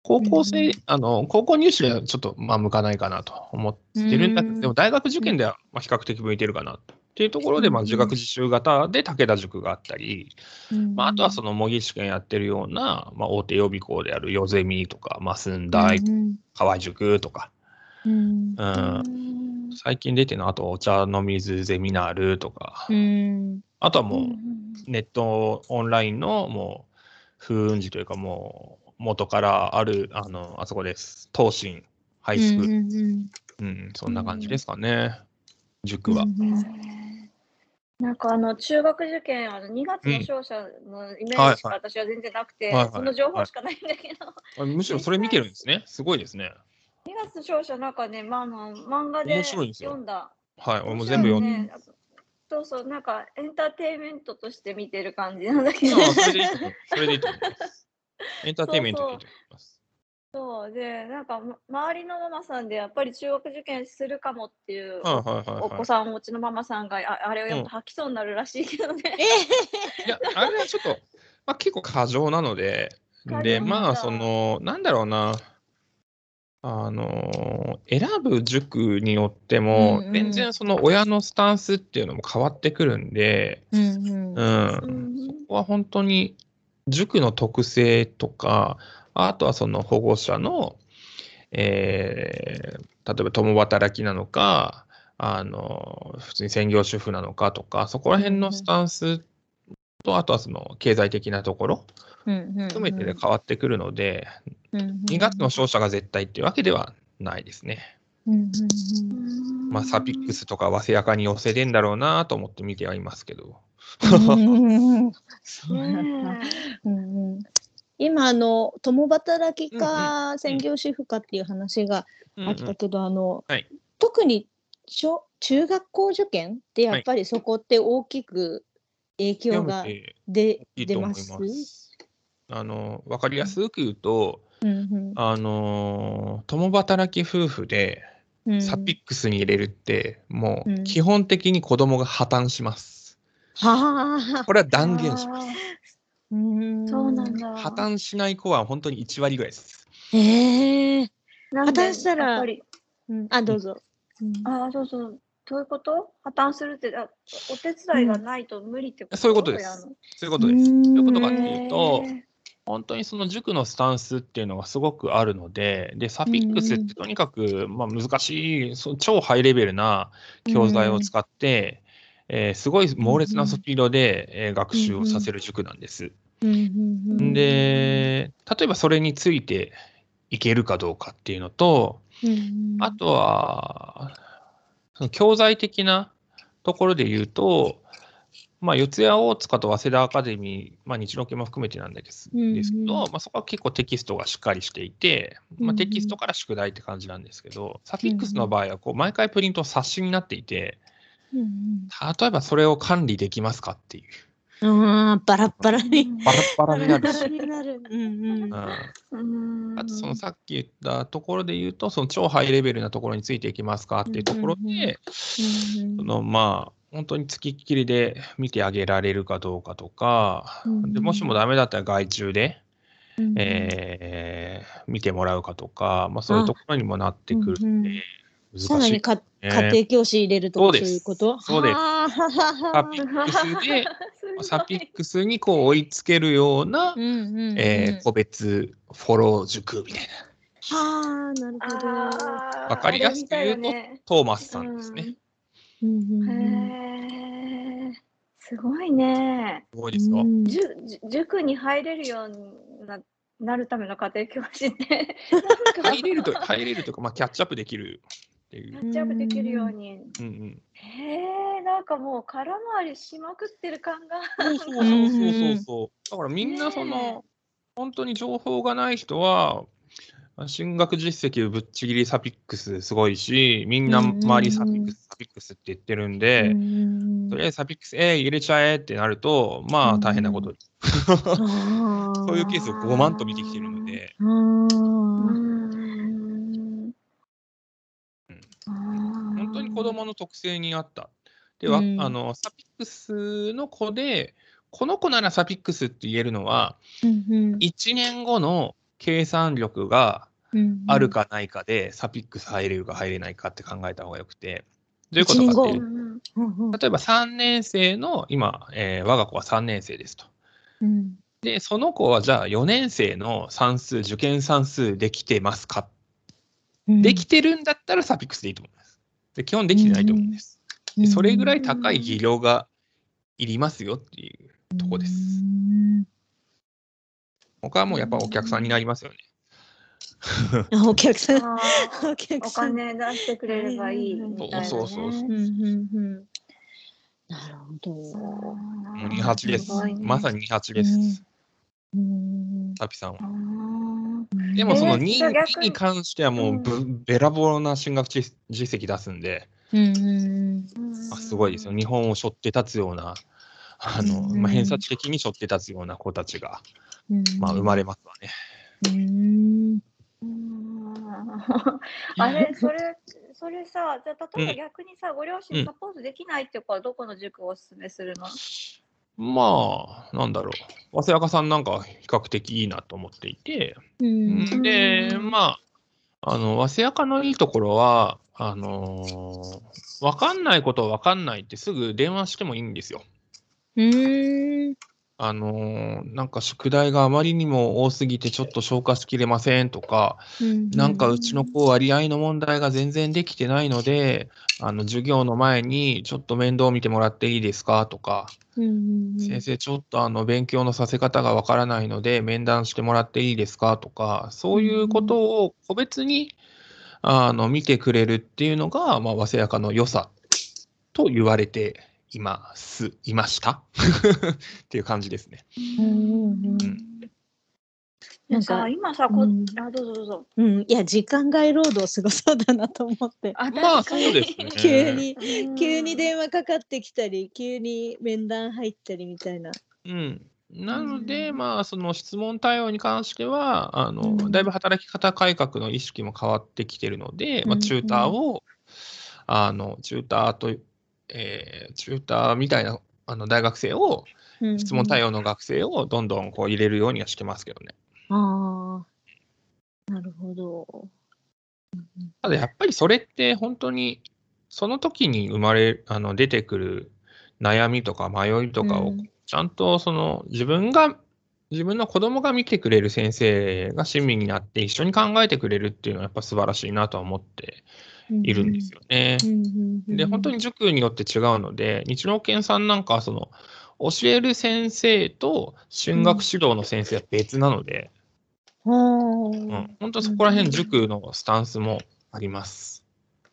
高校生、うんあの、高校入試ではちょっと、まあ、向かないかなと思ってるんだけど、うんでも大学受験では、まあ、比較的向いてるかなっていうところで、まあ、うん自学自習型で武田塾があったり、まあ、あとはその模擬試験やってるような、まあ、大手予備校であるヨゼミとか、まあ、駿台、河合塾とか、うんうん、最近出てるのは、あとお茶の水ゼミナールとか、うん。あとはもう、うんネットオンラインのもう風雲児というかもう元からあるあのあそこです。東進ハイスク。ール、うんそんな感じですかね、塾は、なんかあの中学受験、あの2月の勝者のイメージしか私は全然なくて、その情報しかないんだけど、あむしろそれ見てるんですね。すごいですね。2月勝者なんかね、まあ、あの漫画で読んだ。はい俺も全部読んで、ね、そうそう、なんかエンターテインメントとして見てる感じなんだけど。それでいいと思いますエンターテインメントでいいと思います。そう。で、なんか、ま周りのママさんでやっぱり中学受験するかもっていうおはい子さんをお持ちのママさんがああれを読むと吐きそうになるらしいけどね。いやあれはちょっと、まあ、結構過剰なのででまあそのなんだろうな。あの選ぶ塾によっても、うんうん。全然その親のスタンスっていうのも変わってくるんで、うん。うん。うん。そこは本当に塾の特性とか、あとはその保護者の、えー例えば共働きなのか、あの普通に専業主婦なのかとか、そこら辺のスタンスと、あとはその経済的なところうん含めてで変わってくるので、うん2月の勝者が絶対っていうわけではないですね。まあ、サピックスとか早稲かに寄せでんだろうなと思って見てはいますけど。<laughs> 今あの共働きうんか専業主婦かっていう話がうんあったけど、あの、はい。特に小中学校受験ってやっぱりそこって大きく影響が出,、ま出ます？す。あの分かりやすく言うと、うんあの共働き夫婦でうん。サピックスに入れるって、もううん。基本的に子供が破綻します。はあこれは断言します。うん。そうなんだ。破綻しない子は本当に1割ぐらいです。ええなんで？破綻したらやっぱり。うん。あどうぞ、うん。ああ、そうそう。どういうこと？破綻するって、あお手伝いがないと無理ってこと、そういうことです。そういうことです。どういうことかってへいうと、ー本当にその塾のスタンスっていうのがすごくあるので、で、サピックスってとにかく、まあ、難しい、そう超ハイレベルな教材を使って、えーすごい猛烈なスピードで、えー学習をさせる塾なんです。で、例えばそれについていけるかどうかっていうのと、うんあとは、その教材的なところで言うと、まあ、四谷大塚と早稲田アカデミー、まあ、日農系も含めてなんですですけど、まあ、そこは結構テキストがしっかりしていて、まあ、テキストから宿題って感じなんですけど、サピックスの場合はこう毎回プリント冊子になっていて、うんうん。例えばそれを管理できますかっていう、あーバラッバラに。バラッバラになるし。になる。うんうん。うん。うん。あとそのさっき言ったところで言うと、その超ハイレベルなところについていきますかっていうところうんうん。うんで、そのまあ、本当につきっきりで見てあげられるかどうかとか、うんでもしもダメだったら外注で、うんえー見てもらうかとか、まあ、そういうところにもなってくるうんうん。んで、さ難しい。らにかね家庭教師入れるとかそういうこと？そうです。はあサピックスで、サピックスにこう追いつけるような、うんうんうんえー個別フォロー塾みたいな、はあなるほど。わわかりやすく言うとトーマスさんですね。うんうんうん。へえ、すごいね。すごいですよ。うん。じゅじゅ塾に入れるようにななるための家庭教師って、入れると、入れるというか、まあ、キャッチアップできるっていうキャ。ッチアップできるように。うんうん、へえ、なんかもう空回りしまくってる感が。そうそうそうそうそう。だからみんなそねの、本当に情報がない人は、進学実績ぶっちぎりサピックスすごいし、みんな周りサピックス、サピックスって言ってるんで、うんとりあえずサピックス、えー入れちゃえってなると、まあ大変なことに。そ <laughs> そういうケースをごまんと見てきてるので、う本ん本当に子供の特性に合った。では、うん。あの、サピックスの子で、この子ならサピックスって言えるのは、1年後の計算力があるかないかで、サピックス入れるか入れないかって考えた方がよくて、どういうことかっていうとうん例えば3年生の、今、えー我が子は3年生ですと。で、その子はじゃあ4年生の算数、受験算数できてますか、できてるんだったらサピックスでいいと思います。で、基本できてないと思うんです。でそれぐらい高い技量がいりますよっていうとこです。他はもうやっぱお客さんになりますよね。あ <laughs> お客さんお客おさん金出してくれればいいみたいな、ね。そうそうそうなるほど。もう28です。まさに28です。うん。タピさんは。うんでもそのえー 2, じゃあ逆に。に関してはもうぶ、べらぼうな進学実実績出すんで、うんうんあすごいですよ。日本を背負って立つような、あの、うんまあ、偏差値的に背負って立つような子たちが、うんまあ、生まれますわね。うん。うん。あ <laughs> れ、それ、それさ、じゃあ例えば逆にさ、ご両親サポートできないっていう子はどこの塾をおすすめするの？まあ、なんだろう。早稲赤さんなんかは比較的いいなと思っていて、うんで、うんまあ、あの、早稲赤のいいところは、あのーわかんないことはわかんないってすぐ電話してもいいんですよ。うんあのーなんか宿題があまりにも多すぎてちょっと消化しきれませんとか、なんかうちの子割合の問題が全然できてないので、あの授業の前にちょっと面倒見てもらっていいですかとか、先生ちょっとあの勉強のさせ方がわからないので面談してもらっていいですかとか、そういうことを個別にあの見てくれるっていうのが、まあ、早稲やかの良さと言われています、いました？<laughs> っていう感じですね。うんなんさか、今さこ、うんあどうぞどうぞ。うん、いや、時間外労働すごそうだなと思って。あまあそうですね。急に、うん急に電話かかってきたり、急に面談入ったりみたいな。うん。なので、うんまあ、その質問対応に関しては、あの、うんだいぶ働き方改革の意識も変わってきてるので、まあ、うんチューターを、あの、チューターと、えーチューターみたいな、あの、大学生を、質問対応。応の学生をどんどんこう入れるようにはしてますけどね。ああ。なるほど。ただやっぱりそれって本当に、その時に生まれ、あの、出てくる悩みとか迷いとかをうんちゃんとその自分が、自分の子供が見てくれる先生が親身になって一緒に考えてくれるっていうのはやっぱ素晴らしいなとは思っているんですよね。で、本当に塾によって違うので、日農研さんなんかはその、教える先生と春学指導の先生は別なので、ほうん、本当そこら辺塾のスタンスもあります。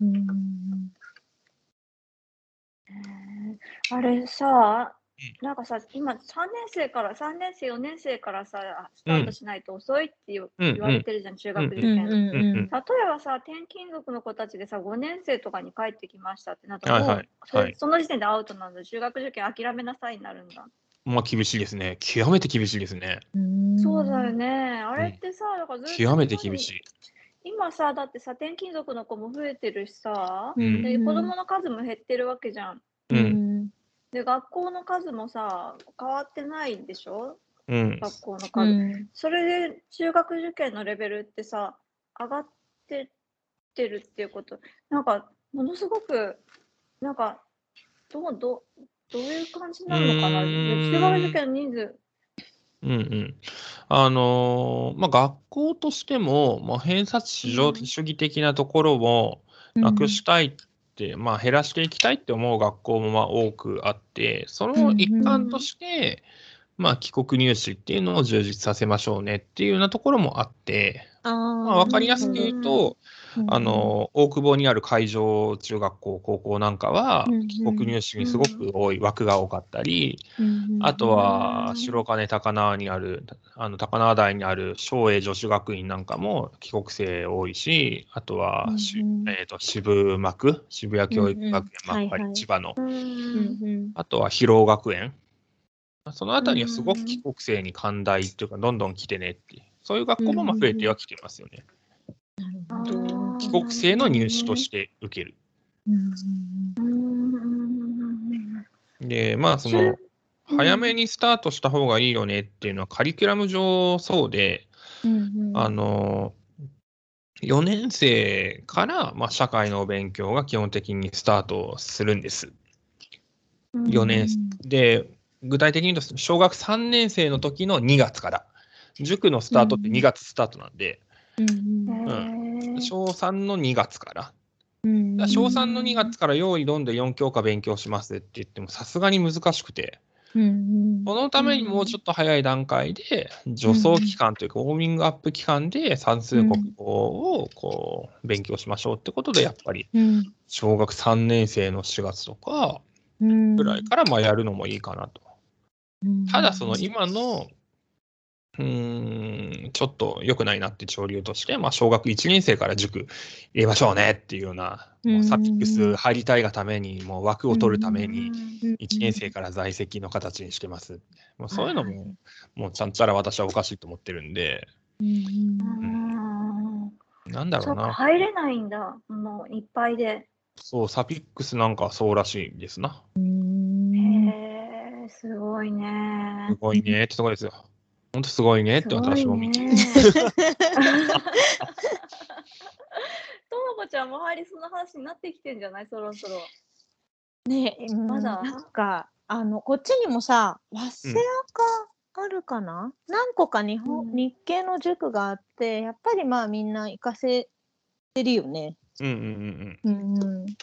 うん。あれさ、なんかさ、今3年生から、3年生、4年生からさ、スタートしないと遅いって言,、うん言われてるじゃん、中学受うん験。うんうんうん例えばさ、転勤族の子たちでさ、5年生とかに帰ってきましたってなったら、はいはいそれはいその時点でアウトなんだ。中学受験諦めなさいになるんだ。まあ厳しいですね。極めて厳しいですね。うんそうだよね。あれってさ、だからずっと極めて厳しい。い。今さ、だってさ、転勤族の子も増えてるしさ、うんで子供の数も減ってるわけじゃん。う。うんんで、学校の数もさ、変わってないでしょ？うん。学校のう数。んそれで中学受験のレベルってさ、上がってってるっていうこと、なんか、ものすごく、なんか、どう、どう、どういう感じなのかな？中学受験の人数。うんうん。あのーまあ、学校としても、まあ、偏差値至上主義的なところをなくしたいって、まあ、減らしていきたいって思う学校もまあ多くあって、その一環として、まあ、帰国入試っていうのを充実させましょうねっていうようなところもあって、あまあ、わかりやすく言うと、あの、大久保にある海上中学校、高校なんかはうんうん、帰国入試にすごく多い枠が多かったり、あとは、白金高輪にある、あの高輪台にある松栄女子学院なんかも帰国生多いし、あとは、えー、と渋幕、渋谷教育学園、うんうん。まあはいはい。り千葉の、う。うんん。あとは広尾学園。そのあたりはすごく帰国生に寛大っていうか、どんどん来てねってそういう学校もまあ増えてはきてますよね。帰国生の入試として受ける。で、まあ、その、早めにスタートした方がいいよねっていうのはカリキュラム上そうで、うんあの、4年生から、まあ、社会の勉強が基本的にスタートするんです。4年で、具体的に言うと、小学3年生の時の2月から、塾のスタートってうん。2月スタートなんで、うん。へー。小3の2月から、うん。だから小3の2月から用意どんで4教科勉強しますって言っても、さすがに難しくて、うんそのためにもうちょっと早い段階で、助走期間というか、ウォーミングアップ期間で算数国語をこう勉強しましょうってことで、やっぱりうん。小学3年生の4月とかうん。ぐらいからまあやるのもいいかなと。うんただ、その今の、うーん、ちょっと良くないなって潮流として、まあ、小学1年生から塾入れましょうねっていうような、もうサピックス入りたいがために、もう枠を取るために、1年生から在籍の形にしてます。もうそういうのはいも、もうちゃんたら私はおかしいと思ってるんで、うんなんだろうな。入れないんだ。もういっぱいで。そう、サピックスなんかはそうらしいですな。うんへえ、すごいねす。ごいねってとこですよ。本当すごいねって私も見て。ともこちゃんも入りその話になってきてんじゃない？そろそろ。ねえ、まだ？なんかあのこっちにもさ早稲赤あるかな、何個か日本、うん日系の塾があってやっぱりまあみんな行かせてるよね。うんうんうんうんね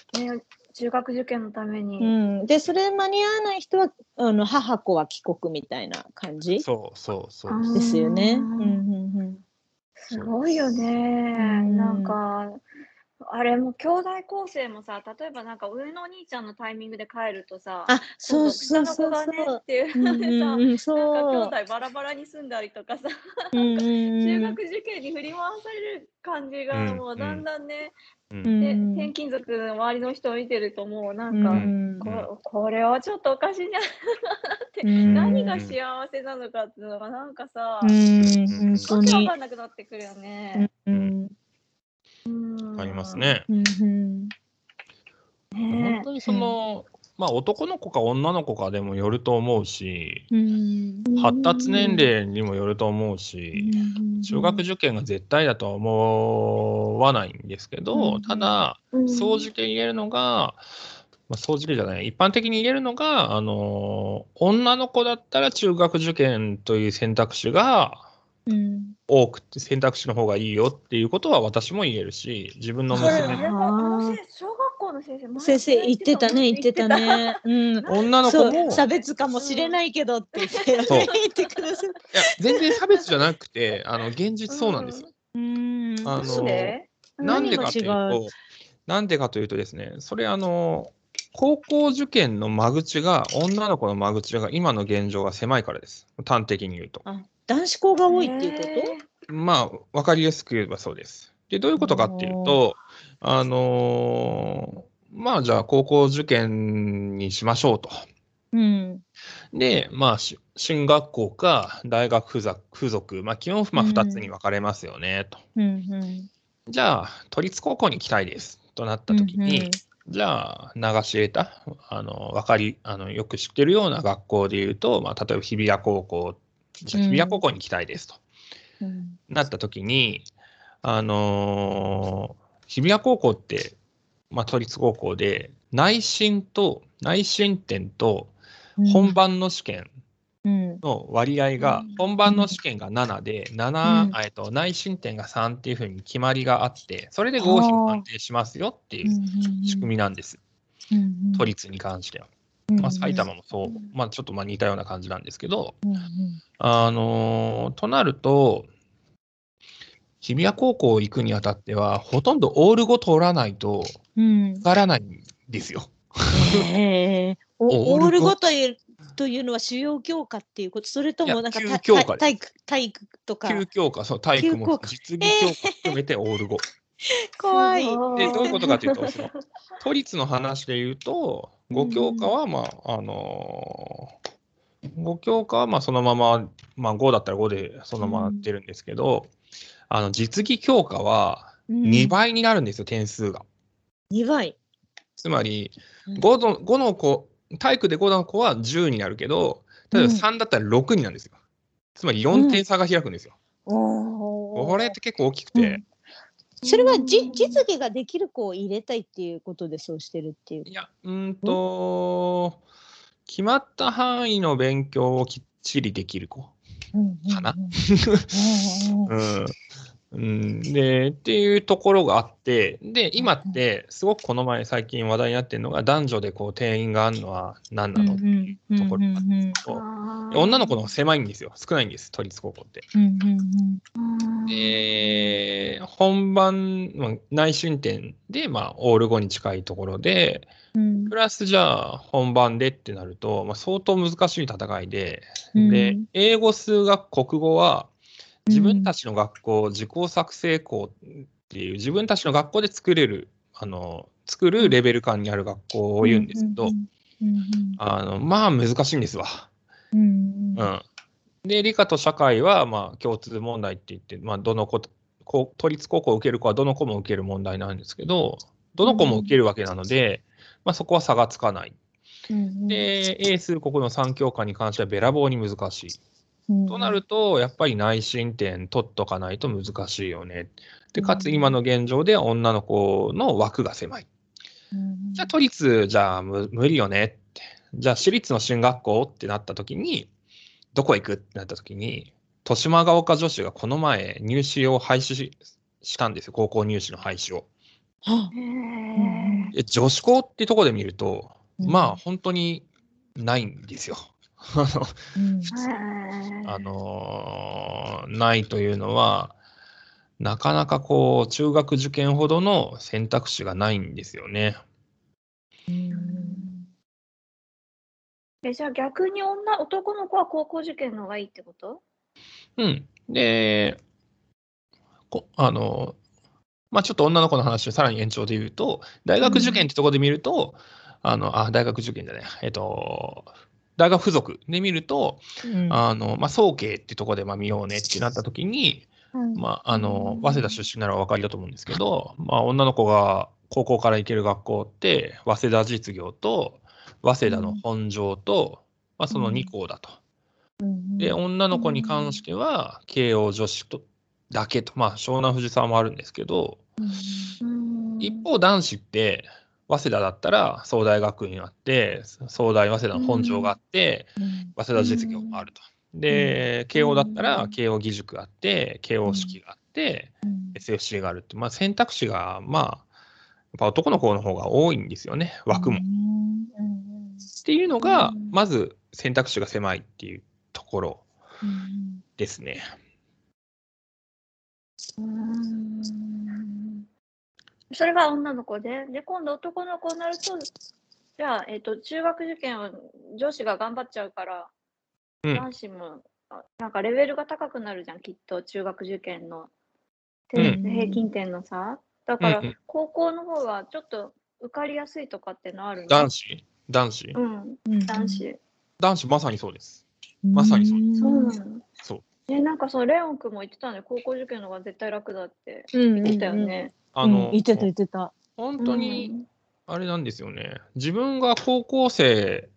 中学受験のために。うん、でそれ間に合わない人はあの母子は帰国みたいな感うん。じそうそうそう。ですよね。ううんんうんうんすごいよね。んなんか、あれも兄弟構成もさ、例えばなんか上のお兄ちゃんのタイミングで帰るとさ、あそうそう下そうそうっ。ていううんのでさ、うんうん、なんか兄そう。弟バラバラに住んだりとかさ、うんうん中うん学受験に振り回される感じがうんもうだんだんね、で転勤族の周りの人を見てるともうなんか、うん。ここれはちょっとおかしいんじゃないって、うん。何が幸せなのかっていうのがなんかさ、うん。本当に。わけわか。んなくなってくるよね。うん。うん。あります。ね。うん。うん。ね本当にその、まあ男の子か女の子かでもよると思うし、うん。発達年齢にもよると思うし、中学受験が絶対だとは思わないんですけど、うん。ただ、うん。総じて言えるのが、まあ、総じてじゃない、一般的に言えるのが、あの女の子だったら中学受験という選択肢がうん。多くて選択肢の方がいいよっていうことは私も言えるし、自分の娘れがあの先生小学校の先生前先生言ってたね言ってたね。うん。女の子そうも、い差別かもしれないけどって言ってそう言ってください。や全然差別じゃなくて、あの現実そうなんですよ。うん。あのなんで？なんでかという何が違と、なんでかというとですね、それあの、高校受験の間口が、女の子の間口が今の現状が狭いからです。端的に言うと。あ男子校が多いっていうこと？へまあ、わかりやすく言えばそうです。で、どういうことかっていうと、あのーまあ、じゃあ、高校受験にしましょうと。うん。で、まあ、し進学校か大学附属、附属まあ、基本、まあ、うん2つに分かれますよね、と。うんうん。じゃあ、都立高校に行きたいです、となった時に、じゃあ、流し入れた、あの、わかり、あの、よく知ってるような学校で言うと、まあ、例えば日比谷高校、じゃ日比谷高校に行きたいですと。うんなった時に、あのー日比谷高校って、まあ、都立高校で、内申と、内申点とうん。本番の試験うん。の割合が、うん。本番の試験が7で、7、うん。えっと、内申点が3っていうふうに決まりがあって、それで合否を判定しますよっていう仕組みなんです。み都立に関しては。まあ、埼玉もそう、まあ、ちょっとまあ似たような感じなんですけど、あのーとなると、日比谷高校行くにあたっては、ほとんどオール5取らないとうん。受からないんですよ。へえ。お <laughs> オール語オール語というというのは主要教科っていうことそれともなんか体育体育とか9教科、そう体育も実技教科含めてオール5。<laughs> 怖い。で、どういうことかというと、その都立の話で言うと、5教科は、まあ、あのー、5教科はまあそのまま、まあ、5だったら5でそのままやってるんですけど、あの実技教科は2倍になるんですよ、点数が。2倍。つまりうん5の ,5 の子、体育で5の子は10になるけど、例えばうん3だったら6になるんですよ。つまり4点差が開くんですよ。おーこれって結構大きくて、うんそれはじ実技ができる子を入れたいっていうことでそうしてるっていう。いや、うーんと、決まった範囲の勉強をきっちりできる子。かな。うんで、っていうところがあって、で、今って、すごくこの前、最近話題になってるのが、男女でこう定員があるのは何なの？っていうところですけど、女の子の方が狭いんですよ、少ないんです、都立高校って。うんうんで、本番、まあ、内申点で、まあ、オール5に近いところで、うん。プラスじゃあ本番でってなると、まあ、相当難しい戦いで、うん。で、英語、数学、国語は、自分たちの学校、自校作成校っていう、自分たちの学校で作れる、あの、作るレベル感にある学校を言うんですけど、うん。あの、まあ難しいんですわ。うん。うん。うん。で、理科と社会は、まあ共通問題って言って、まあどの子、都立高校を受ける子はどの子も受ける問題なんですけど、どの子も受けるわけなので、まあそこは差がつかない。うんで、英数国の3教科に関してはべらぼうに難しい。うんとなると、やっぱり内申点取っとかないと難しいよね。で、かつ今の現状で女の子の枠が狭い。うんじゃあ都立じゃあ無無理よねって。じゃあ私立の進学校ってなった時に、どこ行くってなった時に、豊島ヶ丘女子がこの前入試を廃止ししたんですよ、高校入試の廃止を。女子校ってとこで見ると、うん。まあ本当にないんですよ。<laughs> あのうん。あのーないというのは、なかなかこう、中学受験ほどの選択肢がないんですよね。えじゃあ逆に女男の子は高校受験の方がいいってこと？うん。で、こあの、まあちょっと女の子の話をさらに延長で言うと、大学受験ってとこで見ると、あの、あ、大学受験じゃない、えっと、大学附属で見ると、うん。あの、まあ、早慶ってとこでまあ見ようねってなった時に、まあ、あの、早稲田出身ならお分かりだと思うんですけど、まあ、女の子が高校から行ける学校って、早稲田実業と、早稲田の本庄と、まあ、その2校だと。で、女の子に関しては、慶応女子とだけと、まあ、湘南藤沢もあるんですけど、一方、男子って、早稲田だったら、総大学院あって、総大早稲田の本庄があって、早稲田実業もあると。で、慶応だったら、慶応義塾があって、慶応式があって、SFC があるって、まあ、選択肢が、まあ、やっぱ男の子の方が多いんですよね、枠も。っていうのが、まず選択肢が狭いっていうところですね。それが女の子で、で、今度男の子になると、じゃあ、えっ、と、中学受験は女子が頑張っちゃうから、うん。男子も、あなんかレベルが高くなるじゃん、きっと、中学受験の、てうん。平均点の差。だから、うんうん。高校の方がちょっと受かりやすいとかってのあるの？男子？男子？うん、男子。男子まさにそうです。まさにそうそうなの。そう。え、なんかそのレオン君も言ってたね、高校受験の方が絶対楽だってうん言ってたよね。あの、言ってた言ってた。本当に、あれなんですよね。自分が高校生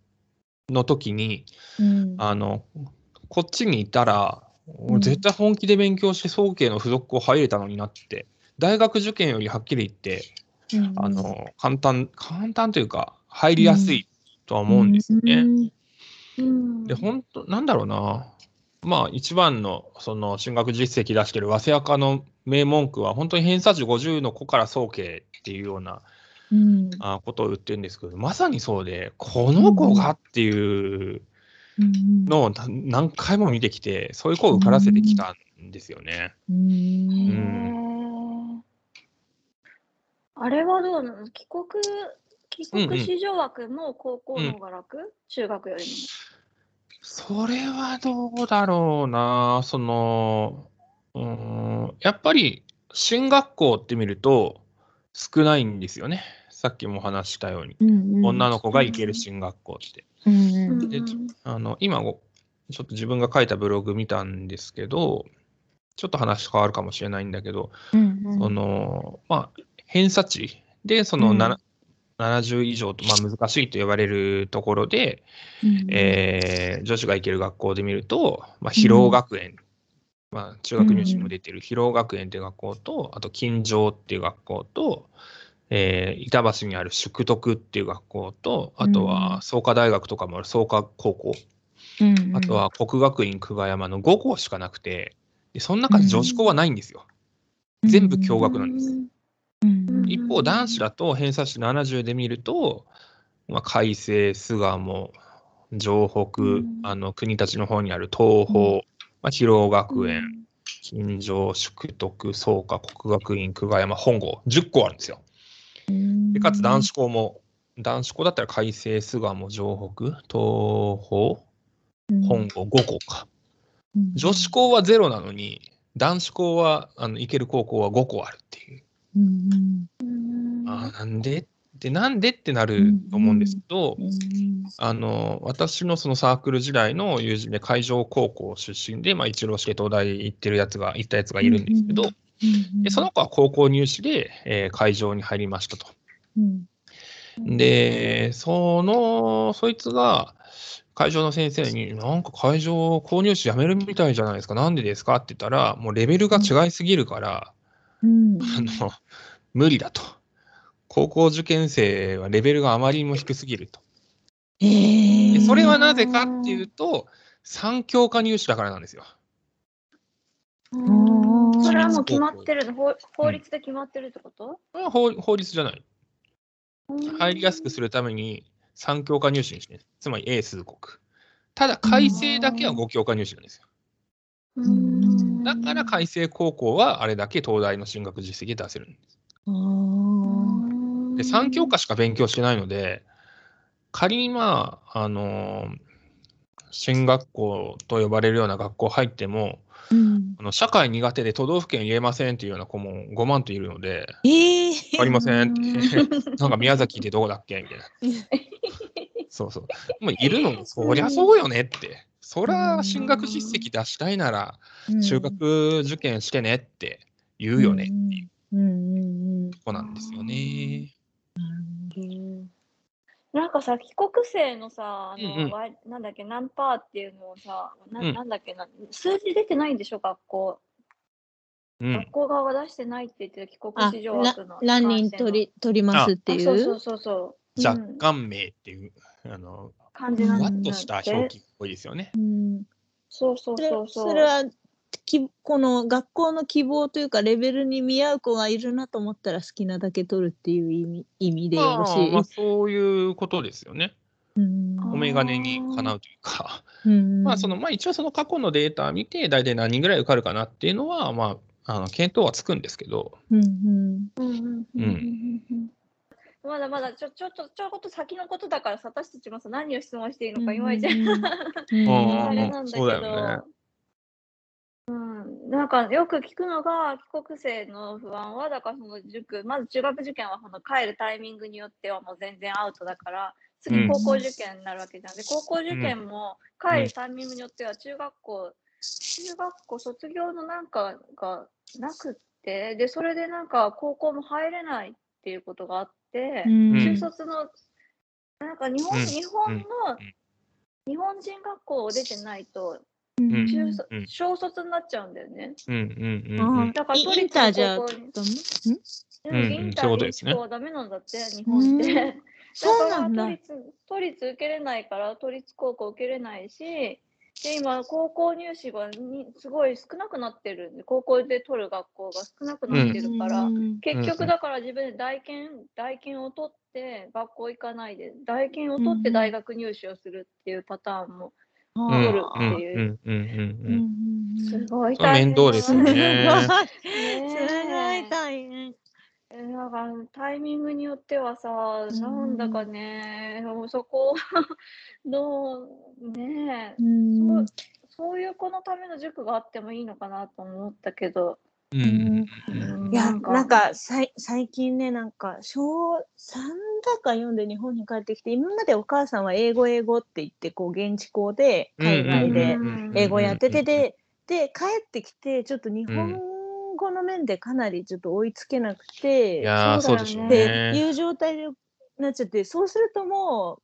の時に、うんあの、こっちにいたら、俺絶対本気で勉強して早慶の付属校入れたのになって、大学受験よりはっきり言って、あの、簡単、簡単というか、入りやすいとは思うんですよね。うんで、本当なんだろうな。まあ、一番の、その、進学実績出してる早稲赤の名文句は、本当に偏差値50の子から早慶っていうようなうん。あことを言ってるんですけど、まさにそうで、この子がっていうのをな何回も見てきて、そういう子を受からせてきたんですよね。うん。へん。ーあれはどうなの？帰国、帰うんうん。国子女枠も高校の方が楽、中学よりも。それはどうだろうな。その、うーん、やっぱり進学校って見ると少ないんですよね。さっきも話したように。女の子が行ける進学校って。うんであの今ご、ちょっと自分が書いたブログ見たんですけど、ちょっと話変わるかもしれないんだけど、その、まあ、偏差値で、その、うん70以上と、まあ、難しいと言われるところで、えー女子が行ける学校で見ると、まあ、広尾学園、まあ、中学入試にも出てる広尾学園っていう学校と、あと金城っていう学校と、えー板橋にある淑徳っていう学校と、あとは創価大学とかもある創価高校、あとは国学院久我山の5校しかなくて、でその中で女子校はないんですよ。全部共学なんです。一方、男子だと偏差値70で見ると、まあ、海星、巣鴨、城北、あの国立の方にある東邦、まあ、広尾学園、金城、淑徳、創価、国学院、久我山、本郷、10校あるんですよ。でかつ男子校も、男子校だったら海星、巣鴨、城北、東邦、本郷5校か。女子校はゼロなのに、男子校は、あの行ける高校は5校あるっていう。あーなんで？って、なんでってなると思うんですけど、あの私のそのサークル時代の友人で海上高校出身で、まあ、一浪して東大行ってるやつが、行ったやつがいるんですけど、でその子は高校入試で、えー会場に入りましたと。で、その、そいつが、会場の先生に、なんか会場購入士やめるみたいじゃないですか、なんでですかって言ったら、もうレベルが違いすぎるから、あの、無理だと。高校受験生はレベルがあまりにも低すぎると。えーでそれはなぜかっていうと、3教科入試だからなんですよ。うんそれはもう決まってるの、法法律で決まってるってこと、これは法法律じゃない。入りやすくするために3教科入試にしてる、つまり英数国。ただ、改正だけは5教科入試なんですよ。うんだから改正高校はあれだけ東大の進学実績出せるんです。で、3教科しか勉強してないので、仮にまあ、あのー進学校と呼ばれるような学校入っても、うんあの社会苦手で都道府県言えませんっていうような子も5万といるので、えーありませんって、<laughs> なんか宮崎ってどこだっけみたいな。<laughs> そうそう。もういるのも、そりゃそうよねって。そりゃ進学実績出したいなら、中学受験してねって言うよねっていううんうんうんとこなんですよね。なんかさ、帰国生のさ、あの、うんうんわなんだっけ、何パーっていうのをさ、なうんなんだっけな、数字出てないんでしょ、学校。うん学。校側が出してないって言ってる帰国あ子女枠の。ら何人取り取りますっていあそうそううそうそう。若うん干名っていう、あの、感じなんだふわっとした表記っぽいですよね。うんそうそうそうそう。それはきこの学校の希望というかレベルに見合う子がいるなと思ったら好きなだけ取るっていう意味意味でよまあろしい。まあ、そういうことですよね。うんあお眼鏡にかなうというか。うんまあ、その、まあ、一応その過去のデータ見て、大体何人ぐらい受かるかなっていうのは、まあ、あの検討はつくんですけど、うんうんうんまだまだちょちょっとちょっと先のことだからさ私たちもさ何を質問していいのかいまいちうん <laughs> うん。あうん。れなんだけそうだよど、うん、なんかよく聞くのが帰国生の不安はだからその塾まず中学受験はその帰るタイミングによってはもう全然アウトだから次高校受験になるわけじゃん。で高校受験も帰るタイミングによっては中学校中学校卒業のなんかがなくってでそれでなんか高校も入れないっていうことがあって。うん。中卒の、なんか日本、うん。日本の、うん。日本人学校を出てないと、うん。中卒うん。小卒になっちゃうんだよね。うん。うん。うん。あうん。だから都イン立ターじゃの高校に、ダメうん。うん。インターでそうですね1校はダメなんだって、日本って。<laughs> そうなんだ。だから都立都立受けれないから、都立高校受けれないし、で今、高校入試がにすごい少なくなってるんで、高校で取る学校が少なくなってるから、うん。結局だから自分で大検大検を取って学校行かないで大検を取って大学入試をするっていうパターンもうん。取るう。んっていううんうんうん。うんすごいそれは面倒ですよね。<laughs> すごい大変。えなんかタイミングによってはさ、ん。なんだかね、もうそこ <laughs> どうねえ、うん。そういう子のための塾があってもいいのかなと思ったけど、うんうんうん。いやなんかさい最近ねなんか小3だか読んで日本に帰ってきて今までお母さんは英語英語って言ってこう現地校で海外でうん英語やっててでで帰ってきてちょっと日本語の面でかなりちょっと追いつけなくて、いやーそだよね。いう状態になっちゃってそうするとも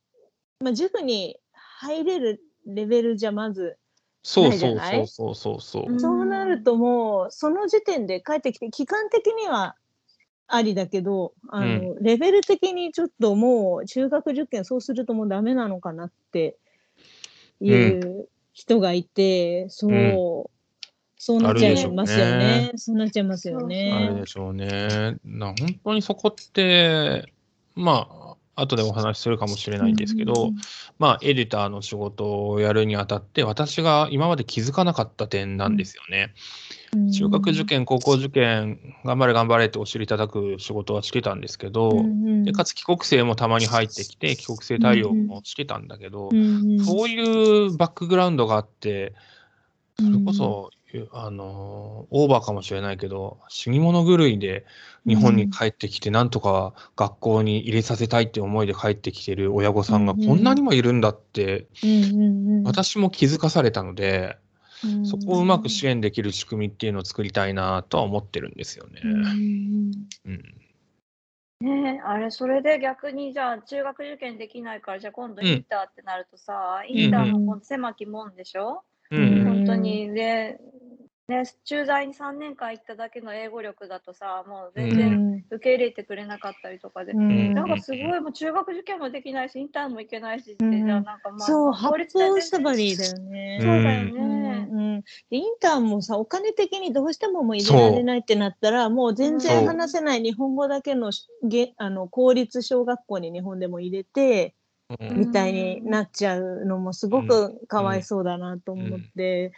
う、まあ、塾に入れるレベルじゃまずそうそうそうそうそう。そう。なるともうその時点で帰ってきて期間的にはありだけどあの、レベル的にちょっともう中学受験そうするともうダメなのかなっていう人がいて、う。ん。そうなっちゃいますよね。そうなっちゃいますよあれね。でしょうね。な本当にそこって、まあ、後でお話しするかもしれないんですけど、まあ、エディターの仕事をやるにあたって、私が今まで気づかなかった点なんですよね。うん中学受験、高校受験、頑張れ頑張れってお尻叩く仕事はしてたんですけど、うんでかつ帰国生もたまに入ってきて、帰国生対応もしてたんだけど、うんそういうバックグラウンドがあって、それこそ、あの、オーバーかもしれないけど、死に物狂いで日本に帰ってきて、なんとか学校に入れさせたいって思いで帰ってきてる親御さんがうんこんなにもいるんだって、うんうんうん私も気づかされたので、うんそこをうまく支援できる仕組みっていうのを作りたいなとは思ってるんですよね。うんうん。ねえ、あれ、それで逆にじゃあ中学受験できないから、じゃあ今度うんインターってなるとさ、インターも今度狭きもんでしょ、ううんん。本当に。で、ね、駐在に3年間行っただけの英語力だとさ、もう全う然ん。受け入れてくれなかったりとかで、うん。なんかすごいもう中学受験もできないし、インターンも行けないしって、うん。じゃあなんかまあ、そう、法八律で全然方スタバリーだよね。そうだようん。ね。うん、でインターンもさお金的にどうしてももう入れられないってなったらもう全然話せない日本語だけのしげあの公立小学校に日本でも入れてうん。みたいになっちゃうのもすごくかわいそうだなと思って、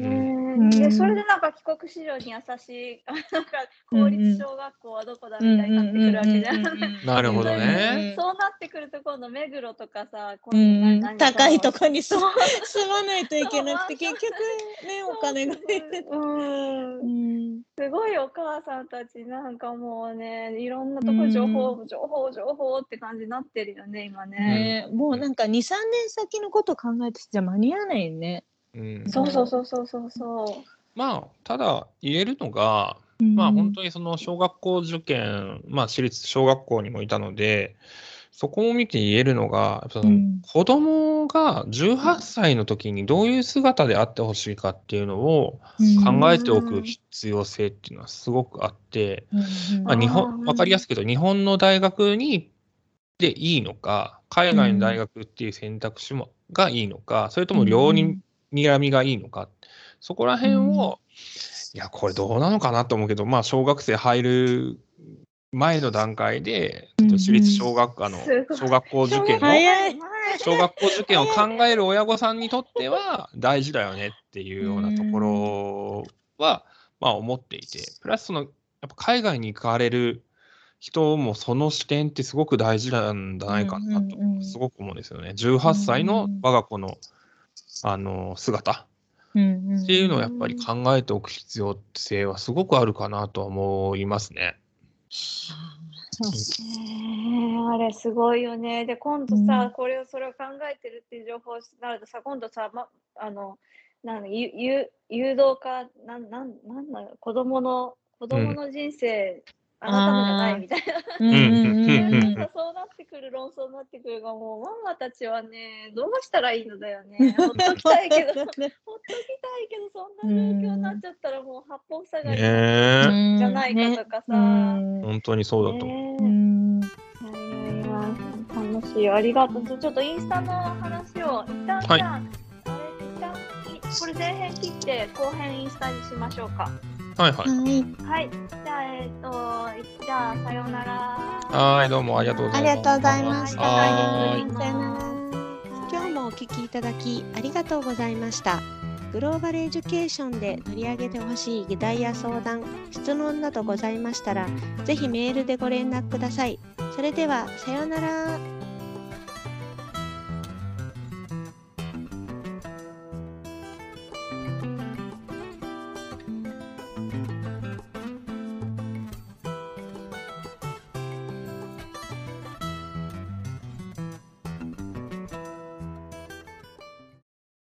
ねんでそれでなんか帰国子女に優しい <laughs> なんか公立小学校はどこだみたいになってくるわけじゃん。なるほどね。そうなってくると今度目黒とかさ、うん高いとここに住まないといけなくて結局ねお金が出てうんうんすごいお母さんたちなんかもうねいろんなとこ情報、情報情報って感じになってるよね今ね。ねもうなんか23年先のこと考えてじゃ間に合わないよね。うん。そうそうそうそうそうそう。まあ、ただ言えるのが、まあ本当にその小学校受験、まあ私立小学校にもいたので、そこを見て言えるのが、そのうん。子供が18歳の時にどういう姿であってほしいかっていうのを考えておく必要性っていうのはすごくあって、まあ、日あ本、ー。わかりやすく言うと、日本の大学にでいいのか、海外の大学っていう選択肢もがいいのか、それとも両に睨みがいいのか、そこら辺を、いや、これどうなのかなと思うけど、まあ、小学生入る前の段階で、私立小学あの小学校受験の早い小学校受験を考える親御さんにとっては大事だよねっていうようなところは、まあ思っていて、プラスその、やっぱ海外に行かれる人もその視点ってすごく大事なんじゃないかなとすごく思うんですよね。18歳の我が子の、あの、姿。ってっていうのをやっぱり考えておく必要性はすごくあるかなとは思いますね。ね。えあれすごいよね。で、今度さ、うん。これをそれを考えてるっていう情報になるとさ、今度さ、ま、あの、なんだゆゆ誘導か、なんなんなんだ子供の子供の人生、あなたのじゃないみたいな。うんうんうんうんなんかそうなってくる論争になってくるが、もうママたちはね、どうしたらいいのだよね。<laughs> ほっときたいけど、<laughs> ほっときたいけど、そんな状況になっちゃったらもう八方塞がりじゃないかとかさ。うん本当にそうだと思う。ね楽しいよ。ありがとう。ちょちょっとインスタの話を、一旦じゃあ、これ前編切って、後編インスタにしましょうか。はいはい。はい。じゃあ、えっ、と、じゃあ、さようなら。はい、どうもありがとうございます。ありがとうございましたはーいさよなら今日もお聞きいただきありがとうございましたグローバルエデュケーションで取り上げてほしい議題や相談質問などございましたらぜひメールでご連絡くださいそれではさようなら